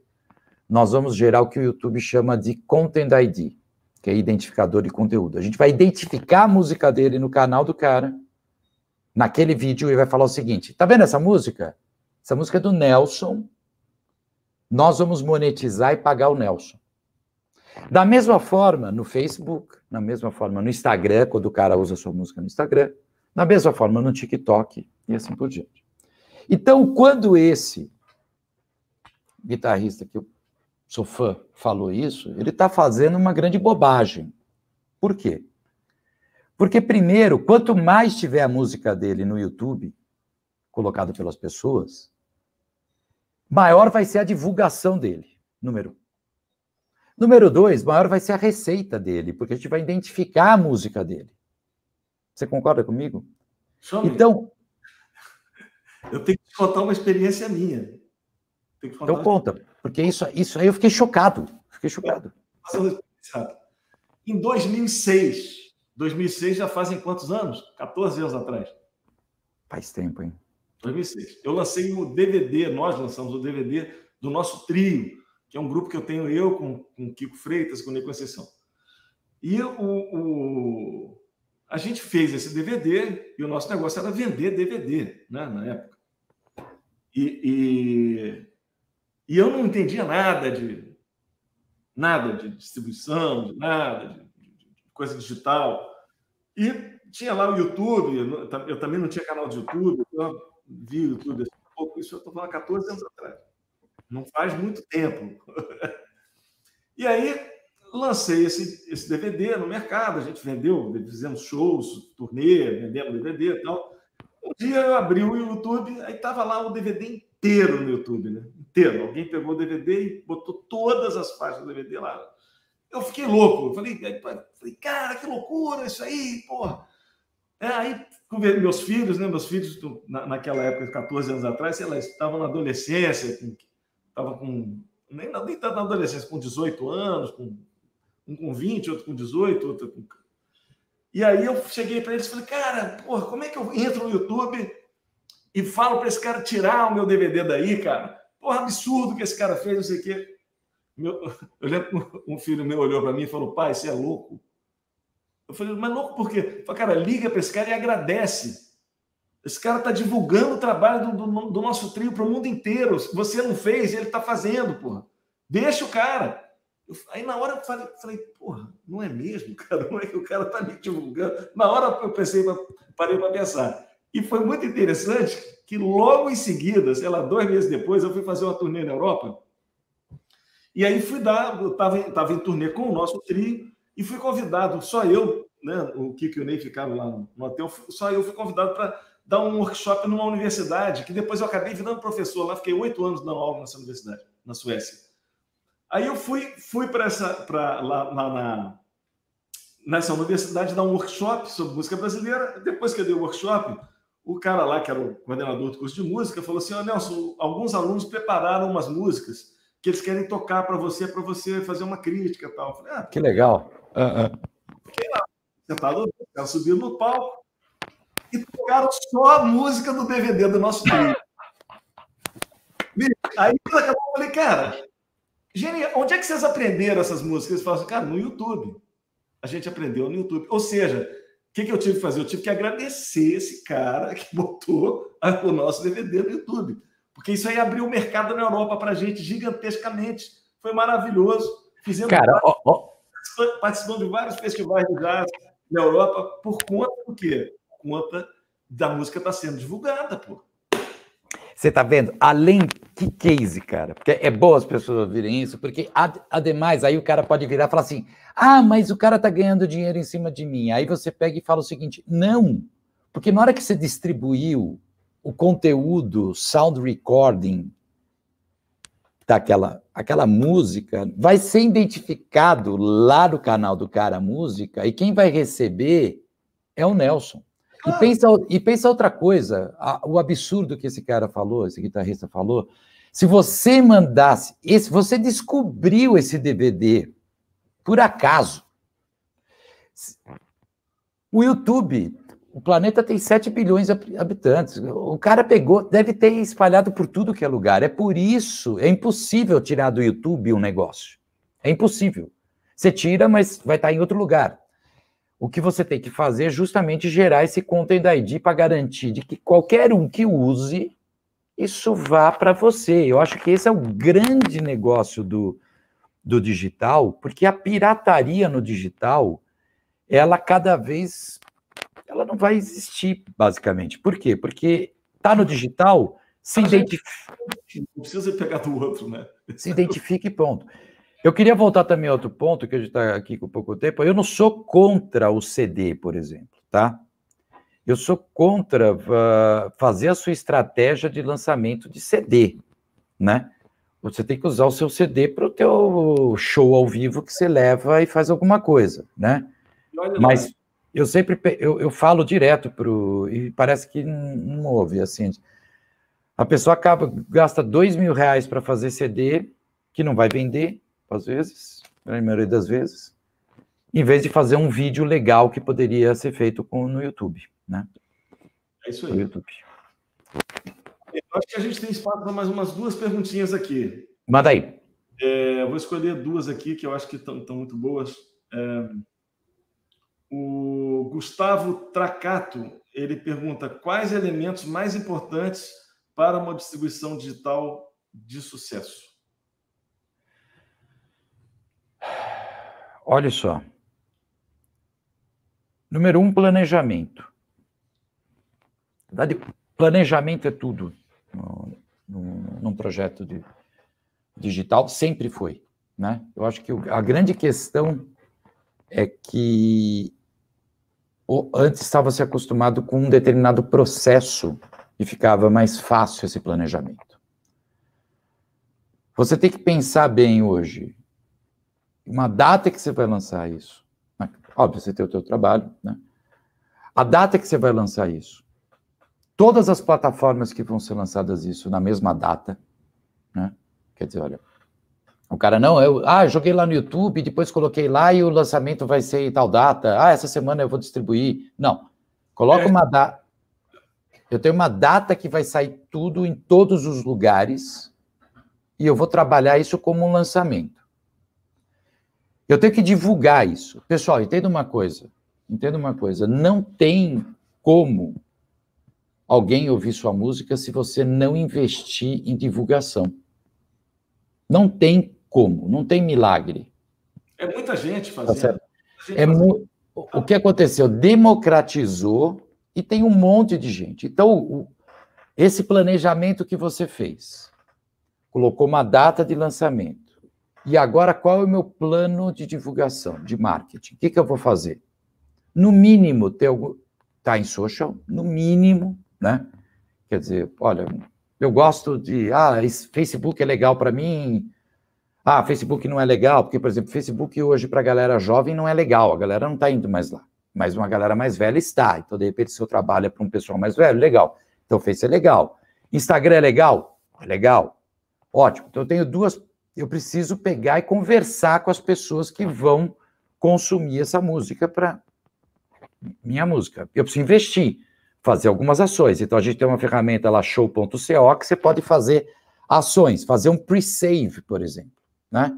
nós vamos gerar o que o YouTube chama de Content ID, que é identificador de conteúdo. A gente vai identificar a música dele no canal do cara, naquele vídeo, e vai falar o seguinte: tá vendo essa música? Essa música é do Nelson. Nós vamos monetizar e pagar o Nelson. Da mesma forma no Facebook, na mesma forma no Instagram, quando o cara usa sua música no Instagram, na mesma forma no TikTok e assim por diante. Então, quando esse guitarrista que eu sou fã falou isso, ele está fazendo uma grande bobagem. Por quê? Porque, primeiro, quanto mais tiver a música dele no YouTube, colocado pelas pessoas, maior vai ser a divulgação dele, número um. Número dois, maior vai ser a receita dele, porque a gente vai identificar a música dele. Você concorda comigo? Então. Eu tenho que contar uma experiência minha. Então conta, porque isso, isso aí eu fiquei chocado. Fiquei chocado. Em 2006, 2006 já fazem quantos anos? 14 anos atrás. Faz tempo, hein? 2006. Eu lancei o DVD, nós lançamos o DVD do nosso trio, que é um grupo que eu tenho eu com, com Kiko Freitas, com Nico Conceição. E o, o, a gente fez esse DVD e o nosso negócio era vender DVD, né, na época. E, e, e eu não entendia nada de nada de distribuição, de nada de, de coisa digital. E tinha lá o YouTube, eu também não tinha canal de YouTube, eu vi o YouTube um pouco, isso eu estou falando 14 anos atrás. Não faz muito tempo. e aí lancei esse, esse DVD no mercado, a gente vendeu, fizemos shows, turnê, vendemos DVD e tal. Um dia eu abri o YouTube, aí estava lá o DVD inteiro no YouTube, né? Inteiro. Alguém pegou o DVD e botou todas as faixas do DVD lá. Eu fiquei louco. Eu falei, falei, cara, que loucura isso aí, porra. É, aí meus filhos, né? Meus filhos, naquela época, 14 anos atrás, sei lá, estavam na adolescência, estava com. Nem, nem tanto na adolescência, com 18 anos, com, um com 20, outro com 18, outro com. E aí eu cheguei para eles e falei, cara, porra, como é que eu entro no YouTube e falo para esse cara tirar o meu DVD daí, cara? Porra, absurdo que esse cara fez, não sei o quê. Meu, (laughs) eu lembro um filho meu olhou para mim e falou, pai, você é louco. Eu falei, mas louco por quê? Falei, cara, liga para esse cara e agradece. Esse cara está divulgando o trabalho do, do, do nosso trio para o mundo inteiro. Você não fez, ele está fazendo, porra. Deixa o cara. Eu, aí na hora eu falei, falei, porra, não é mesmo, (laughs) cara? Não é que o cara está me divulgando. Na hora eu pensei, parei para pensar. E foi muito interessante que logo em seguida, sei lá, dois meses depois, eu fui fazer uma turnê na Europa. E aí fui dar, estava tava em turnê com o nosso trio e fui convidado, só eu, né? O Kiko e o Ney ficaram lá no hotel, só eu fui convidado para dar um workshop numa universidade, que depois eu acabei virando professor lá, fiquei oito anos dando aula nessa universidade, na Suécia. Aí eu fui, fui para essa, para lá, lá na, nessa universidade dar um workshop sobre música brasileira. Depois que eu dei o workshop, o cara lá, que era o coordenador do curso de música, falou assim: oh, Nelson, alguns alunos prepararam umas músicas que eles querem tocar para você, para você fazer uma crítica e tal. Falei, ah, que legal. Uh -uh. Fiquei lá, sentado, subindo no palco e tocaram só a música do DVD do nosso trio. Aí eu falei, cara, genial, onde é que vocês aprenderam essas músicas? Eles falaram assim, cara, no YouTube. A gente aprendeu no YouTube. Ou seja, o que, que eu tive que fazer? Eu tive que agradecer esse cara que (laughs) botou o nosso DVD no YouTube. Porque isso aí abriu o mercado na Europa para a gente gigantescamente. Foi maravilhoso. Fizemos cara, vários, ó, ó. participando de vários festivais de jazz na Europa por conta do quê? Conta da música estar tá sendo divulgada, pô. Você tá vendo? Além que case, cara. Porque é bom as pessoas ouvirem isso, porque ademais aí o cara pode virar e falar assim: "Ah, mas o cara tá ganhando dinheiro em cima de mim". Aí você pega e fala o seguinte: "Não, porque na hora que você distribuiu o conteúdo, sound recording daquela aquela música, vai ser identificado lá no canal do cara música e quem vai receber é o Nelson. E pensa, e pensa outra coisa, a, o absurdo que esse cara falou, esse guitarrista falou. Se você mandasse, esse, você descobriu esse DVD por acaso. O YouTube, o planeta tem 7 bilhões de habitantes. O cara pegou, deve ter espalhado por tudo que é lugar. É por isso, é impossível tirar do YouTube um negócio. É impossível. Você tira, mas vai estar em outro lugar o que você tem que fazer é justamente gerar esse Content ID para garantir de que qualquer um que use, isso vá para você. Eu acho que esse é o grande negócio do, do digital, porque a pirataria no digital, ela cada vez ela não vai existir, basicamente. Por quê? Porque tá no digital, se identifica. Não precisa pegar do outro, né? Se identifique e ponto. Eu queria voltar também a outro ponto, que a gente está aqui com pouco tempo. Eu não sou contra o CD, por exemplo, tá? Eu sou contra uh, fazer a sua estratégia de lançamento de CD, né? Você tem que usar o seu CD para o teu show ao vivo que você leva e faz alguma coisa, né? Mas eu sempre eu, eu falo direto pro e parece que não, não ouve assim. A pessoa acaba gasta dois mil reais para fazer CD que não vai vender às vezes, na maioria das vezes, em vez de fazer um vídeo legal que poderia ser feito com, no YouTube, né? É isso aí. No YouTube. Eu acho que a gente tem espaço para mais umas duas perguntinhas aqui. Manda aí. É, vou escolher duas aqui que eu acho que estão muito boas. É, o Gustavo Tracato ele pergunta quais elementos mais importantes para uma distribuição digital de sucesso. Olha só. Número um, planejamento. Planejamento é tudo num, projeto de, digital, sempre foi. Né? Eu acho que a grande questão é que antes estava se acostumado com um determinado processo e ficava mais fácil esse planejamento. Você tem que pensar bem hoje uma data que você vai lançar isso. Óbvio, você tem o teu trabalho, né? A data que você vai lançar isso. Todas as plataformas que vão ser lançadas isso na mesma data, né? Quer dizer, olha, o cara não, eu, ah, joguei lá no YouTube, depois coloquei lá e o lançamento vai ser em tal data. Ah, essa semana eu vou distribuir. Não. Coloca é. uma data. Eu tenho uma data que vai sair tudo em todos os lugares e eu vou trabalhar isso como um lançamento. Eu tenho que divulgar isso. Pessoal, entenda uma coisa. Entenda uma coisa. Não tem como alguém ouvir sua música se você não investir em divulgação. Não tem como, não tem milagre. É muita gente tá fazendo. Tá é. O que aconteceu? Democratizou e tem um monte de gente. Então, o... esse planejamento que você fez, colocou uma data de lançamento, e agora, qual é o meu plano de divulgação, de marketing? O que, que eu vou fazer? No mínimo, ter algum. Tá em social, no mínimo, né? Quer dizer, olha, eu gosto de. Ah, Facebook é legal para mim. Ah, Facebook não é legal, porque, por exemplo, Facebook hoje para a galera jovem não é legal, a galera não está indo mais lá. Mas uma galera mais velha está. Então, de repente, se eu trabalho é para um pessoal mais velho, legal. Então, Face é legal. Instagram é legal? É legal. Ótimo. Então, eu tenho duas eu preciso pegar e conversar com as pessoas que vão consumir essa música para minha música. Eu preciso investir, fazer algumas ações. Então a gente tem uma ferramenta lá show.co que você pode fazer ações, fazer um pre-save, por exemplo, né?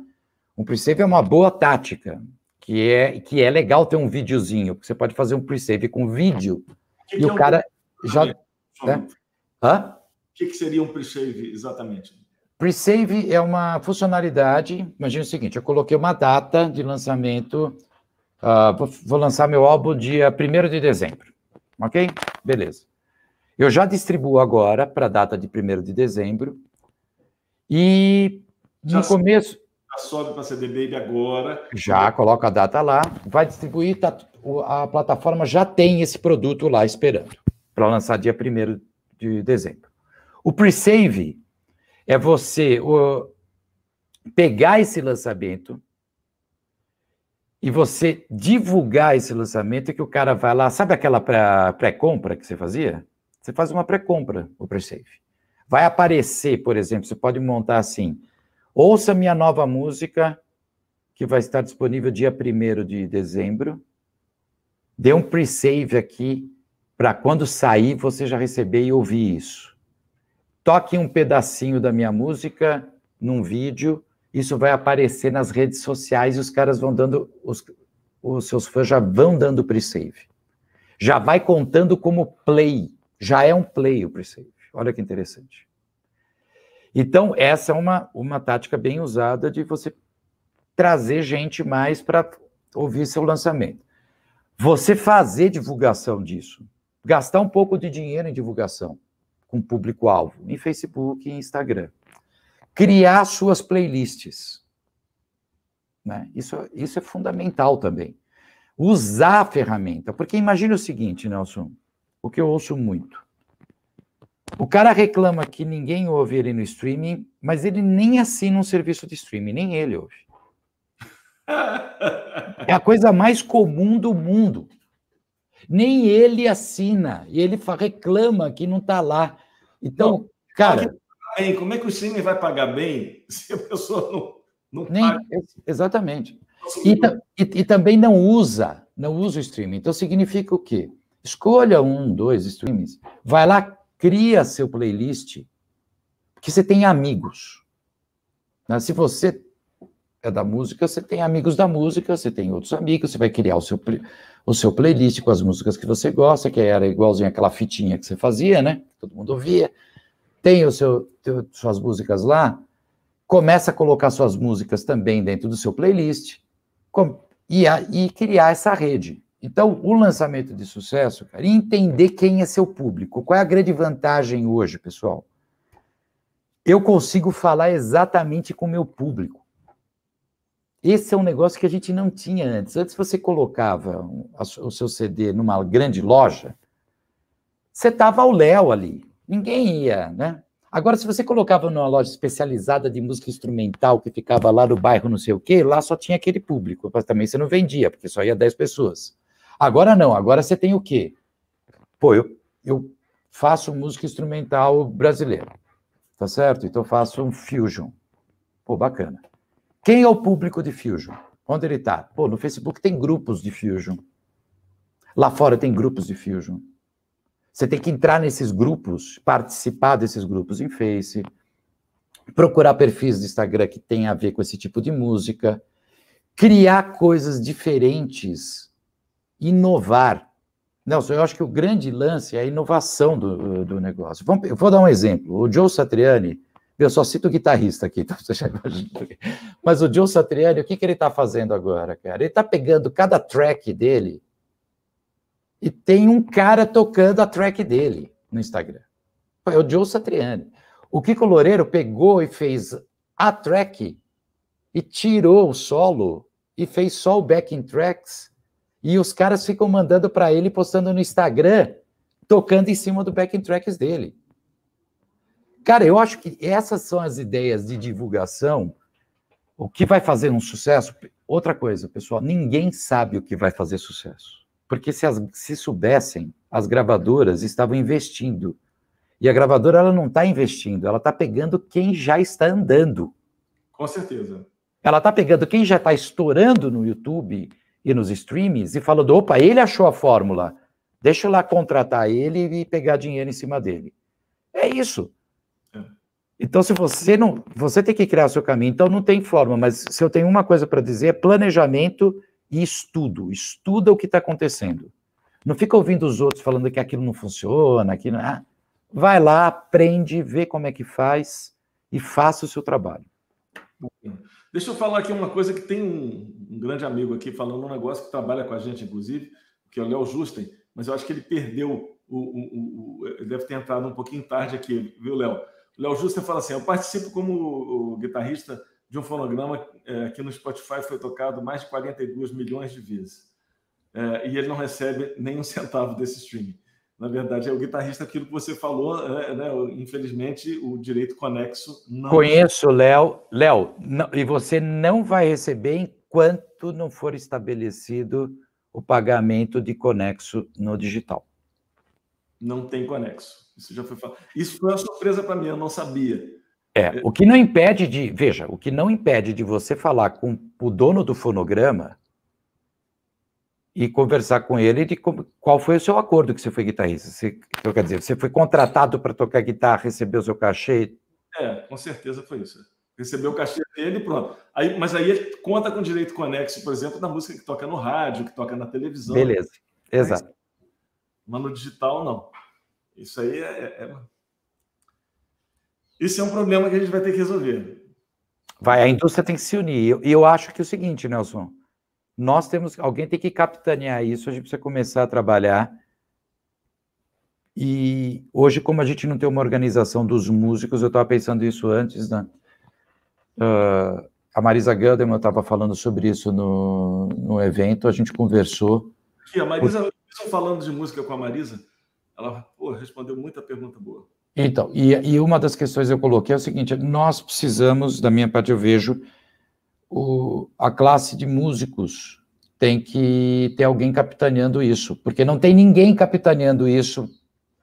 Um pre-save é uma boa tática, que é que é legal ter um videozinho, você pode fazer um pre-save com vídeo que e que o é um cara já né? O que, que seria um pre-save exatamente? Pre-save é uma funcionalidade. Imagina o seguinte: eu coloquei uma data de lançamento. Uh, vou, vou, lançar meu álbum dia 1 de dezembro. Ok? Beleza. Eu já distribuo agora para a data de 1 de dezembro. E já no começo. Já sobe para CD Baby agora. Já coloca a data lá. Vai distribuir. Tá, a plataforma já tem esse produto lá esperando para lançar dia 1 de dezembro. O pre-save é você o, pegar esse lançamento e você divulgar esse lançamento que o cara vai lá, sabe aquela pré-compra que você fazia? Você faz uma pré-compra, o pre-save. Vai aparecer, por exemplo, você pode montar assim: ouça minha nova música, que vai estar disponível dia 1 de dezembro. Dê um pre-save aqui, para quando sair você já receber e ouvir isso. Toque um pedacinho da minha música num vídeo isso vai aparecer nas redes sociais e os caras vão dando, os, os seus fãs já vão dando pre-save. Já vai contando como play, já é um play o pre-save. Olha que interessante. Então, essa é uma, uma tática bem usada de você trazer gente mais para ouvir seu lançamento. Você fazer divulgação disso, gastar um pouco de dinheiro em divulgação com público-alvo, em Facebook e Instagram criar suas playlists. Né? Isso, isso é fundamental também. Usar a ferramenta. Porque imagine o seguinte, Nelson, o que eu ouço muito. O cara reclama que ninguém ouve ele no streaming, mas ele nem assina um serviço de streaming, nem ele ouve. (laughs) É a coisa mais comum do mundo. Nem ele assina, e ele reclama que não está lá. Então, cara bem. Como é que o streaming vai pagar bem se a pessoa não, não Nem, paga? Exatamente. E, e, e, também não usa, não usa o streaming. Então significa o quê? Escolha um, dois streamings, vai lá, cria seu playlist, que você tem amigos. Né? Se você é da música, você tem amigos da música, você tem outros amigos, você vai criar o seu, o seu playlist com as músicas que você gosta, que era igualzinho aquela fitinha que você fazia, né? Todo mundo ouvia tem o seu, suas músicas lá, começa a colocar suas músicas também dentro do seu playlist com, e, a, e, criar essa rede. Então, o lançamento de sucesso, cara, entender quem é seu público. Qual é a grande vantagem hoje, pessoal? Eu consigo falar exatamente com o meu público. Esse é um negócio que a gente não tinha antes. Antes você colocava o seu CD numa grande loja, você tava ao léu ali. Ninguém ia, né? Agora, se você colocava numa loja especializada de música instrumental, que ficava lá no bairro não sei o quê, lá só tinha aquele público. Mas também você não vendia, porque só ia 10 pessoas. Agora não, agora você tem o quê? Pô, eu, eu faço música instrumental brasileira, tá certo? Então faço um fusion. Pô, bacana. Quem é o público de fusion? Onde ele está? Pô, no Facebook tem grupos de fusion. Lá fora tem grupos de fusion. Você tem que entrar nesses grupos, participar desses grupos em Face, procurar perfis de Instagram que tem a ver com esse tipo de música, criar coisas diferentes, inovar. Nelson, eu acho que o grande lance é a inovação do, do negócio. Vamos, eu vou dar um exemplo. O Joe Satriani, eu só cito o guitarrista aqui, então (laughs) você já imagina. Mas o Joe Satriani, o que, que ele está fazendo agora, cara? Ele está pegando cada track dele e tem um cara tocando a track dele no Instagram. É o Joe Satriani. O Kiko Loureiro pegou e fez a track e tirou o solo e fez só o backing tracks e os caras ficam mandando para ele postando no Instagram tocando em cima do backing tracks dele. Cara, eu acho que essas são as ideias de divulgação. O que vai fazer um sucesso? Outra coisa, pessoal, ninguém sabe o que vai fazer sucesso. Porque se, as, se soubessem, as gravadoras estavam investindo. E a gravadora ela não está investindo, ela está pegando quem já está andando. Com certeza. Ela está pegando quem já está estourando no YouTube e nos streams e falando: opa, ele achou a fórmula, deixa eu lá contratar ele e pegar dinheiro em cima dele. É isso. Então, se você não. Você tem que criar o seu caminho. Então, não tem forma, mas se eu tenho uma coisa para dizer, é planejamento e estudo, estuda o que está acontecendo. Não fica ouvindo os outros falando que aquilo não funciona, aquilo. Ah, vai lá, aprende, vê como é que faz e faça o seu trabalho. Deixa eu falar aqui uma coisa que tem um, um grande amigo aqui falando um negócio que trabalha com a gente, inclusive, que é o Léo Justen, mas eu acho que ele perdeu o, o, o, ele deve ter entrado um pouquinho tarde aqui, viu, Léo? Léo Justen fala assim: eu participo como guitarrista de um fonograma é, que no Spotify foi tocado mais de 42 milhões de vezes. É, e ele não recebe nem um (laughs) centavo desse streaming. Na verdade, é o guitarrista, aquilo que você falou, é, né, infelizmente, o direito conexo não. Conheço, Léo. Léo, e você não vai receber enquanto não for estabelecido o pagamento de conexo no digital. Não tem conexo. Isso já foi. Isso foi uma surpresa para mim, eu não sabia. É, o que não impede de, veja, o que não impede de você falar com o dono do fonograma e conversar com ele de qual foi o seu acordo que você foi guitarrista. Você, então, quer dizer, você foi contratado para tocar guitarra, recebeu o seu cachê? É, com certeza foi isso. Recebeu o cachê dele e pronto. Aí, mas aí ele conta com direito conexo, por exemplo, da música que toca no rádio, que toca na televisão. Beleza, exato. Mas no digital, não. Isso aí é, é, é isso é um problema que a gente vai ter que resolver. Vai, a indústria tem que se unir. E eu, eu, acho que é o seguinte, Nelson, nós temos, alguém tem que capitanear isso, a gente precisa começar a trabalhar. E hoje, como a gente não tem uma organização dos músicos, eu estava pensando isso antes, né? Uh, a Marisa Gelderman estava falando sobre isso no, no evento, a gente conversou. Aqui, a Marisa, por... falando de música com a Marisa, ela pô, respondeu muita pergunta boa. Então, e, e uma das questões eu coloquei é o seguinte: nós precisamos, da minha parte, eu vejo o, a classe de músicos tem que ter alguém capitaneando isso, porque não tem ninguém capitaneando isso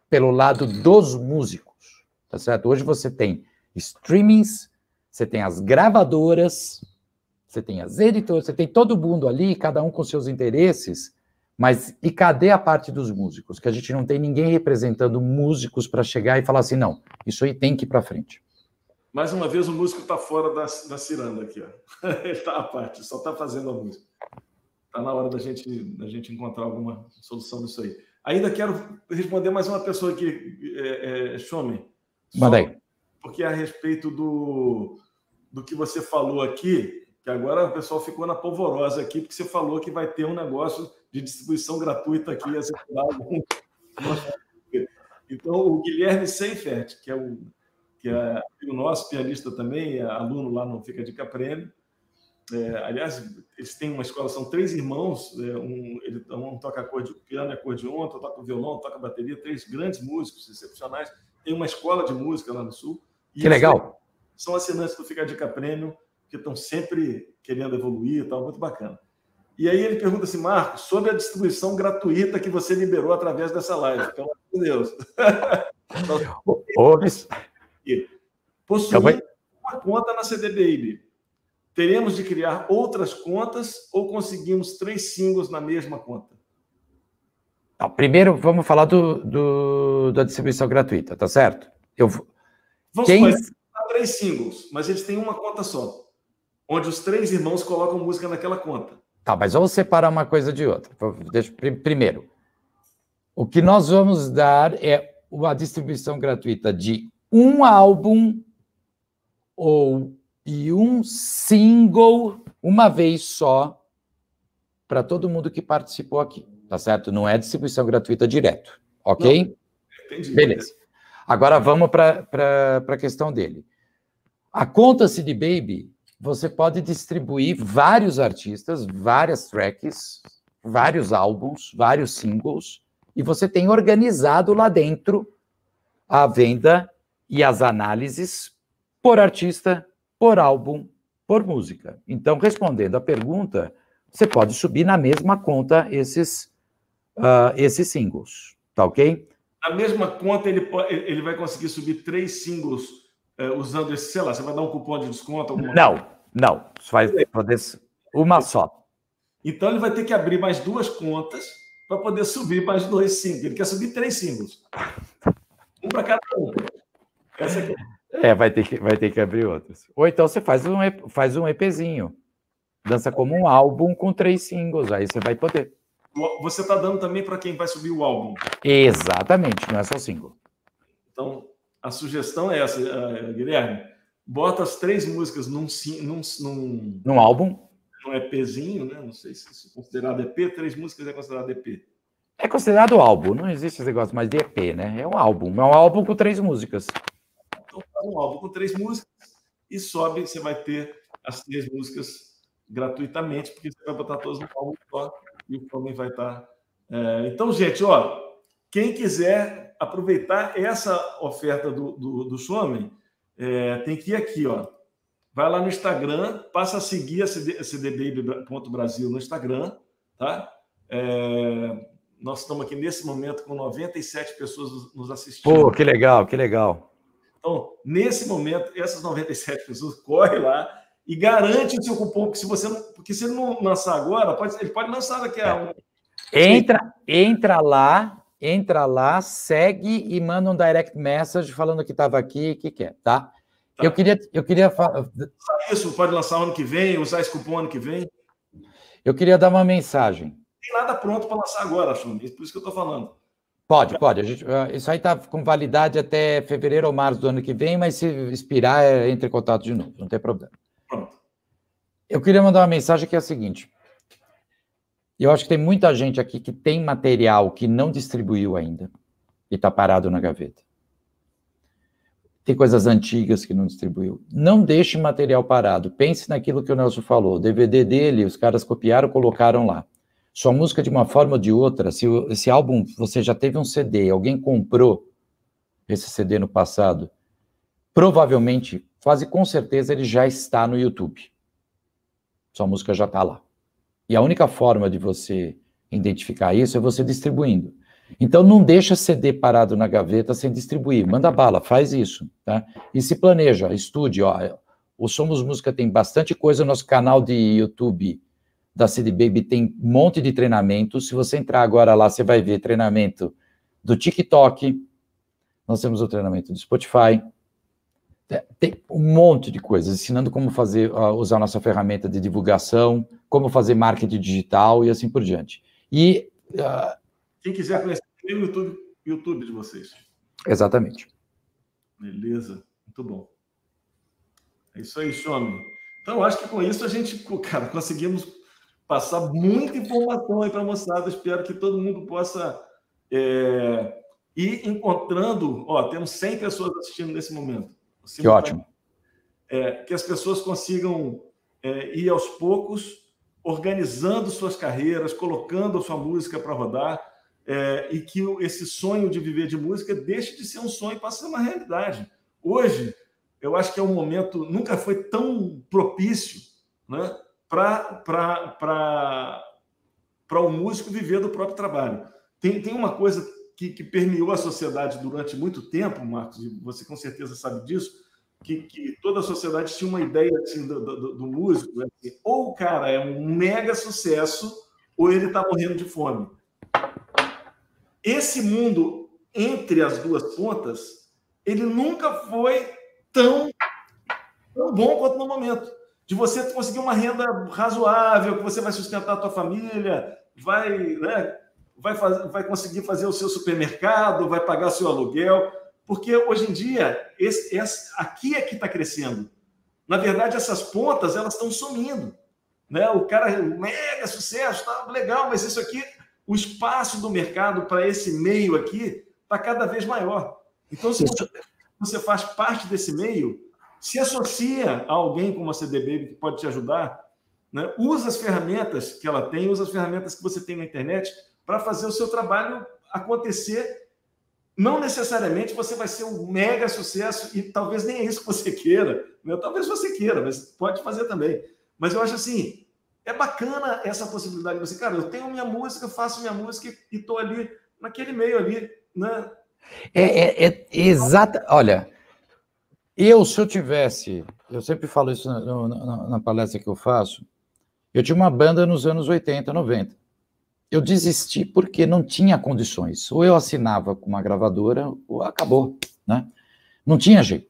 pelo lado dos músicos, tá certo? Hoje você tem streamings, você tem as gravadoras, você tem as editoras, você tem todo mundo ali, cada um com seus interesses, mas e cadê a parte dos músicos? Que a gente não tem ninguém representando músicos para chegar e falar assim, não, isso aí tem que ir para frente. Mais uma vez, o músico está fora da, da ciranda aqui. Ó. (laughs) Ele está à parte, só está fazendo a música. Está na hora da gente, da gente encontrar alguma solução disso aí. Ainda quero responder mais uma pessoa aqui, é, é. Manda aí. Porque a respeito do, do que você falou aqui, que agora o pessoal ficou na polvorosa aqui, porque você falou que vai ter um negócio de distribuição gratuita aqui algum. Então, o Guilherme Seifert, que é o, que é o nosso pianista também, é aluno lá no Fica Dica Prêmio. É, aliás, eles têm uma escola, são três irmãos, é, um, ele, um toca acorde, piano e acordeon, outro toca violão, toca bateria, três grandes músicos excepcionais. Tem uma escola de música lá no Sul. que legal! São assinantes do Fica Dica Prêmio, que estão sempre querendo evoluir, tal, muito bacana. E aí ele pergunta assim, Marcos, sobre a distribuição gratuita que você liberou através dessa live. Pelo amor de Deus. (laughs) Possui uma conta na CD Baby. Teremos de criar outras contas ou conseguimos três singles na mesma conta? Não, primeiro, vamos falar do, do, da distribuição gratuita, tá certo? Eu, vamos Quem... três singles, mas eles têm uma conta só, onde os três irmãos colocam música naquela conta. Tá, mas vamos separar uma coisa de outra. Deixa, primeiro, o que nós vamos dar é uma distribuição gratuita de um álbum ou e um single uma vez só para todo mundo que participou aqui, tá certo? Não é distribuição gratuita direto, ok? Não, entendi. Beleza. Agora vamos para a questão dele. A conta CD Baby você pode distribuir vários artistas, várias tracks, vários álbuns, vários singles, e você tem organizado lá dentro a venda e as análises por artista, por álbum, por música. Então, respondendo à pergunta, você pode subir na mesma conta esses, uh, esses singles, tá ok? Na mesma conta, ele, ele vai conseguir subir três singles é, usando esse, sei lá, você vai dar um cupom de desconto? Não, coisa? não. Você vai poder uma só. Então ele vai ter que abrir mais duas contas para poder subir mais dois símbolos. Ele quer subir três símbolos. Um para cada um. Essa aqui. É, vai ter, que, vai ter que abrir outros. Ou então você faz um, faz um EPzinho. Dança como um álbum com três singles. Aí você vai poder. Você está dando também para quem vai subir o álbum. Exatamente, não é só single. Então, a sugestão é essa, uh, Guilherme. Bota as três músicas num, num, num, num álbum. Num EPzinho, né? Não sei se é considerado EP, três músicas é considerado EP. É considerado álbum, não existe esse negócio mais de EP, né? É um álbum, é um álbum com três músicas. Então faz um álbum com três músicas e sobe, você vai ter as três músicas gratuitamente, porque você vai botar todas no álbum só e o homem vai estar. É... Então, gente, ó, quem quiser aproveitar essa oferta do, do, do é, tem que ir aqui, ó. vai lá no Instagram, passa a seguir a cdbaby.brasil no Instagram, tá? É, nós estamos aqui nesse momento com 97 pessoas nos assistindo. Pô, que legal, que legal. Então, nesse momento, essas 97 pessoas (laughs) corre lá e garante o seu cupom, porque se você não, porque se ele não lançar agora, pode, ele pode lançar daqui a é. Entra, entra lá, entra lá, segue e manda um direct message falando que estava aqui, que quer, tá? tá? Eu queria, eu queria falar. Isso pode lançar ano que vem, usar esse cupom ano que vem. Eu queria dar uma mensagem tem nada pronto para lançar agora, Chum. Por isso que eu estou falando. Pode, pode. Gente, ah, isso aí está com validade até fevereiro ou março do ano que vem, mas se expirar, é, entre em contato de novo, não tem problema. Pronto. Eu queria mandar uma mensagem que é a seguinte. Eu acho que tem muita gente aqui que tem material que não distribuiu ainda e está parado na gaveta. Tem coisas antigas que não distribuiu. Não deixe material parado. Pense naquilo que o Nelson falou. O DVD dele, os caras copiaram, colocaram lá sua música de uma forma ou de outra, se esse álbum você já teve um CD, alguém comprou esse CD no passado, provavelmente, quase com certeza, ele já está no YouTube. Sua música já está lá. E a única forma de você identificar isso é você distribuindo. Então não deixa CD parado na gaveta sem distribuir. Manda bala, faz isso, tá? E se planeja, estude, ó. O Somos Música tem bastante coisa no nosso canal de YouTube da CD Baby tem um monte de treinamento. Se você entrar agora lá, você vai ver treinamento do TikTok, nós temos o treinamento do Spotify, tem um monte de coisas, ensinando como fazer, usar a nossa ferramenta de divulgação, como fazer marketing digital e assim por diante. E uh, quem quiser conhecer o YouTube, YouTube de vocês. Exatamente. Beleza, muito bom. É isso aí, Xomi. Então, acho que com isso a gente, cara, conseguimos passar muita informação aí para a moçada. Espero que todo mundo possa é, ir encontrando. Ó, temos 100 pessoas assistindo nesse momento. Que ótimo. É, que as pessoas consigam é, ir aos poucos, organizando suas carreiras, colocando a sua música para rodar, é, e que esse sonho de viver de música deixe de ser um sonho e passe a ser uma realidade. Hoje, eu acho que é um momento, nunca foi tão propício, né? para o músico viver do próprio trabalho. Tem, tem uma coisa que, que permeou a sociedade durante muito tempo, Marcos, e você com certeza sabe disso, que, que toda a sociedade tinha uma ideia assim, do, do, do músico, né? assim, ou o cara é um mega sucesso, ou ele está morrendo de fome. Esse mundo entre as duas pontas, ele nunca foi tão, tão bom quanto no momento de você conseguir uma renda razoável, que você vai sustentar a tua família, vai, né, vai, fazer, vai conseguir fazer o seu supermercado, vai pagar o seu aluguel, porque hoje em dia esse, esse aqui é que está crescendo. Na verdade, essas pontas elas estão sumindo. Né? O cara mega sucesso, tá legal, mas isso aqui, o espaço do mercado para esse meio aqui está cada vez maior. Então, se você, você faz parte desse meio, se associa a alguém como a CD Baby que pode te ajudar, né? usa as ferramentas que ela tem, usa as ferramentas que você tem na internet para fazer o seu trabalho acontecer. Não necessariamente você vai ser um mega sucesso e talvez nem é isso que você (laughs) queira. Né? Talvez você queira, mas pode fazer também. Mas eu acho assim, é bacana essa possibilidade de você, cara, eu tenho minha música, faço minha música e estou ali naquele meio ali, né? É, é, é exata. Olha, eu, se eu tivesse, eu sempre falo isso na, na, na, palestra que eu faço, eu tinha uma banda nos anos 80, 90. Eu desisti porque não tinha condições. Ou eu assinava com uma gravadora, ou acabou, né? Não tinha jeito.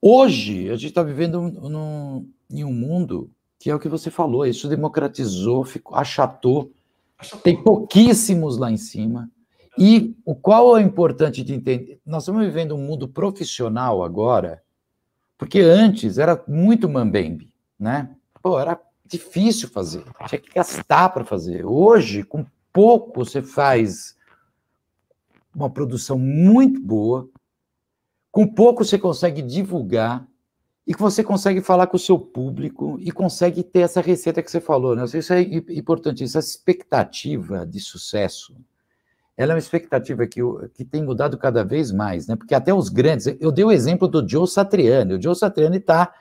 Hoje, a gente está vivendo num, em um mundo que é o que você falou, isso democratizou, ficou, achatou, achatou. tem pouquíssimos lá em cima. E o qual é importante de entender? Nós estamos vivendo um mundo profissional agora, porque antes era muito mambembe, né? Pô, era difícil fazer, tinha que gastar para fazer. Hoje, com pouco, você faz uma produção muito boa, com pouco você consegue divulgar e que você consegue falar com o seu público e consegue ter essa receita que você falou, né? Isso é importante, essa expectativa de sucesso ela é uma expectativa que, que tem mudado cada vez mais, né? Porque até os grandes, eu dei o exemplo do Joe Satriani, o Joe Satriani está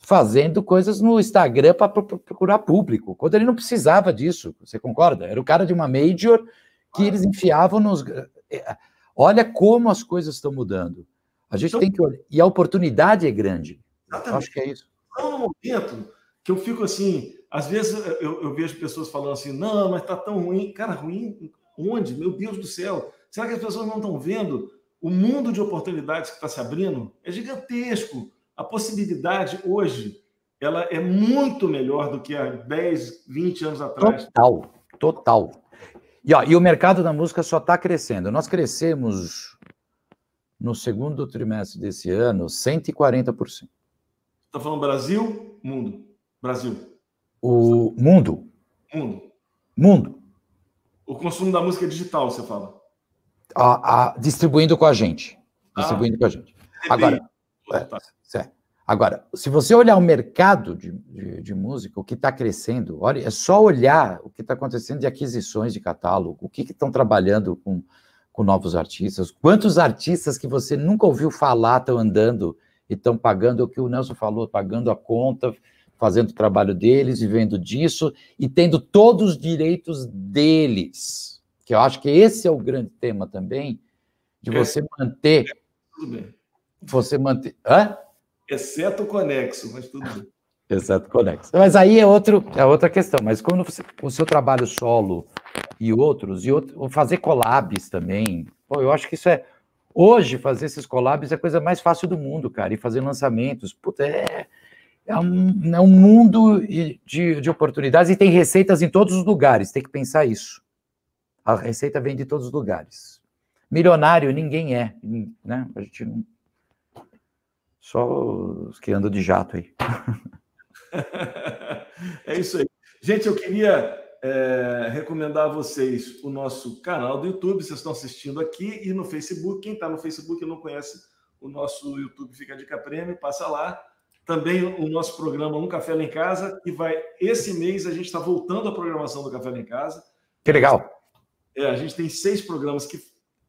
fazendo coisas no Instagram para procurar público, quando ele não precisava disso, você concorda? Era o cara de uma major que eles enfiavam nos. É, olha como as coisas estão mudando. A gente então, tem que olhar. E a oportunidade é grande. Exatamente. Acho que é isso. Então, no momento que eu fico assim, às vezes eu, eu vejo pessoas falando assim, não, mas tá tão ruim. Cara, ruim onde? Meu Deus do céu. Será que as pessoas não estão vendo o mundo de oportunidades que está se abrindo? É gigantesco. A possibilidade hoje ela é muito melhor do que há 10, 20 anos atrás. Total, total. E, ó, e o mercado da música só está crescendo. Nós crescemos no segundo trimestre desse ano 140%. Está falando Brasil? Mundo. Brasil. O mundo. Mundo. Mundo. O consumo da música digital, você fala. A, a, distribuindo com a gente. Distribuindo ah, com a gente. Agora, é, tá. Agora, se você olhar o mercado de, de, de música, o que está crescendo, olha, é só olhar o que está acontecendo de aquisições de catálogo, o que estão trabalhando com, com novos artistas, quantos artistas que você nunca ouviu falar estão andando e estão pagando o que o Nelson falou, pagando a conta, fazendo o trabalho deles, vivendo disso e tendo todos os direitos deles. Que eu acho que esse é o grande tema também, de é. você manter. Você manter. Hã? Exceto o conexo, mas tudo bem. (laughs) Exceto o conexo. Mas aí é, outro, é outra questão. Mas quando você, o seu trabalho solo e outros, e outro, fazer collabs também, pô, eu acho que isso é. Hoje, fazer esses collabs é a coisa mais fácil do mundo, cara. E fazer lançamentos, puta, é, é, um, é um mundo de, de oportunidades e tem receitas em todos os lugares, tem que pensar isso. A receita vem de todos os lugares. Milionário ninguém é, né? A gente não só os que andam de jato aí. (laughs) é isso aí. Gente, eu queria é, recomendar a vocês o nosso canal do YouTube, vocês estão assistindo aqui, e no Facebook. Quem está no Facebook e não conhece o nosso YouTube Fica Dica Prêmio, passa lá. Também o nosso programa Um Café Lá em Casa, que vai. Esse mês a gente está voltando à programação do Café Lá em Casa. Que legal! É, a gente tem seis programas que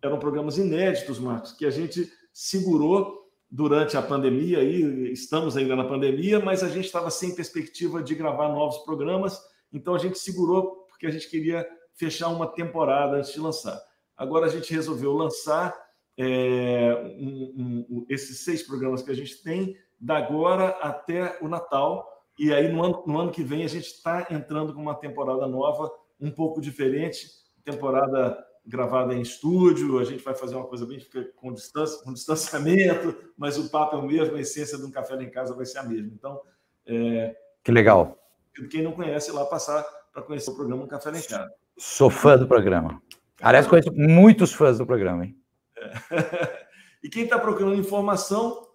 eram programas inéditos, Marcos, que a gente segurou durante a pandemia, aí, estamos ainda na pandemia, mas a gente estava sem perspectiva de gravar novos programas, então a gente segurou porque a gente queria fechar uma temporada antes de lançar. Agora a gente resolveu lançar é, um, um, esses seis programas que a gente tem, da agora até o Natal, e aí no ano, no ano que vem a gente está entrando com uma temporada nova, um pouco diferente, temporada gravada em estúdio, a gente vai fazer uma coisa bem com, distância, com distanciamento, (laughs) mas o papo é o mesmo, a essência de um café lá em casa vai ser a mesma. Então, é, que legal. Quem não conhece lá passar para conhecer o programa Um Café lá em Casa. Sou fã do programa. Aliás, conheço muitos fãs do programa, hein? É. (laughs) e quem está procurando informação,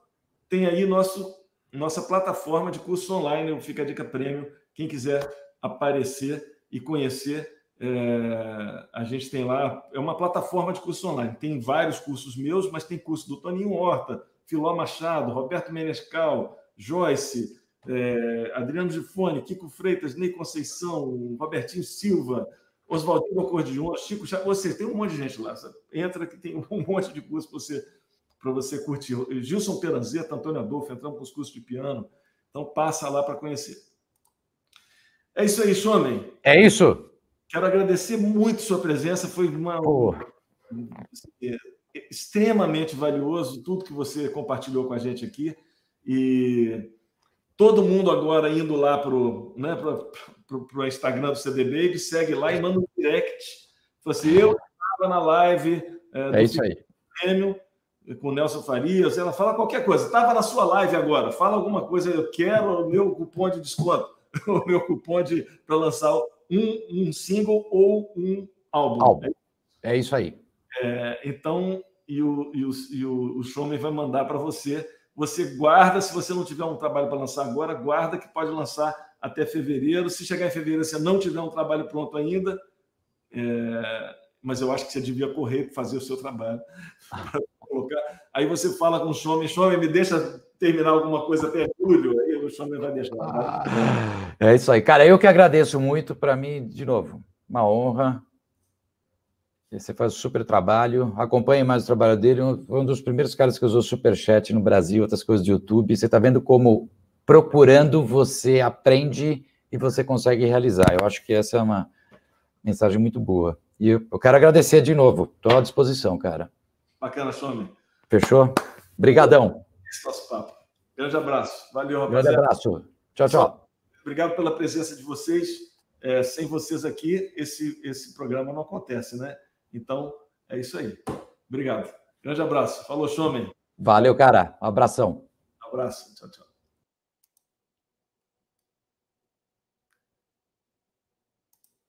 tem aí nosso, nossa plataforma de curso online, o Fica a Dica Prêmio. Quem quiser aparecer e conhecer, é, a gente tem lá, é uma plataforma de curso online. Tem vários cursos meus, mas tem curso do Toninho Horta, Filó Machado, Roberto Menescal, Joyce, é, Adriano Gifone, Kiko Freitas, Ney Conceição, Robertinho Silva, Oswaldinho Acordeon, Chico Chá, você tem um monte de gente lá. Sabe? Entra que tem (laughs) um monte de curso para você, você curtir. Gilson Peranzeta, Antônio Adolfo, entramos com os cursos de piano. Então passa lá para conhecer. É isso aí, Shomen. É isso. Quero agradecer muito sua presença, foi uma oh. extremamente valioso tudo que você compartilhou com a gente aqui e todo mundo agora indo lá para o né, pro, pro Instagram do CD Baby, segue lá e manda um direct. Fala assim, eu estava na live é, é isso aí. Prêmio com o Nelson Farias, ela fala qualquer coisa, estava na sua live agora, fala alguma coisa, eu quero o meu cupom de desconto, (laughs) o meu cupom para lançar um, um single ou um álbum. álbum. É isso aí. É, então, e o, e o, e o, o showman vai mandar para você. Você guarda, se você não tiver um trabalho para lançar agora, guarda que pode lançar até fevereiro. Se chegar em fevereiro você não tiver um trabalho pronto ainda, é, mas eu acho que você devia correr para fazer o seu trabalho. (laughs) Aí você fala com o showman, showman, me deixa terminar alguma coisa até julho, aí o Xander vai deixar. É isso aí. Cara, eu que agradeço muito. Para mim, de novo, uma honra. Você faz um super trabalho. Acompanhe mais o trabalho dele. Foi um dos primeiros caras que usou Superchat no Brasil, outras coisas do YouTube. Você está vendo como procurando, você aprende e você consegue realizar. Eu acho que essa é uma mensagem muito boa. E eu, eu quero agradecer de novo. Estou à disposição, cara. Bacana, Some. Fechou? Obrigadão. Esse é nosso papo. Grande abraço. Valeu, rapaziada. Grande abraço. Tchau, tchau. Obrigado pela presença de vocês. É, sem vocês aqui, esse, esse programa não acontece, né? Então, é isso aí. Obrigado. Grande abraço. Falou, Shomen. Valeu, cara. Um abração. Um abraço. Tchau, tchau.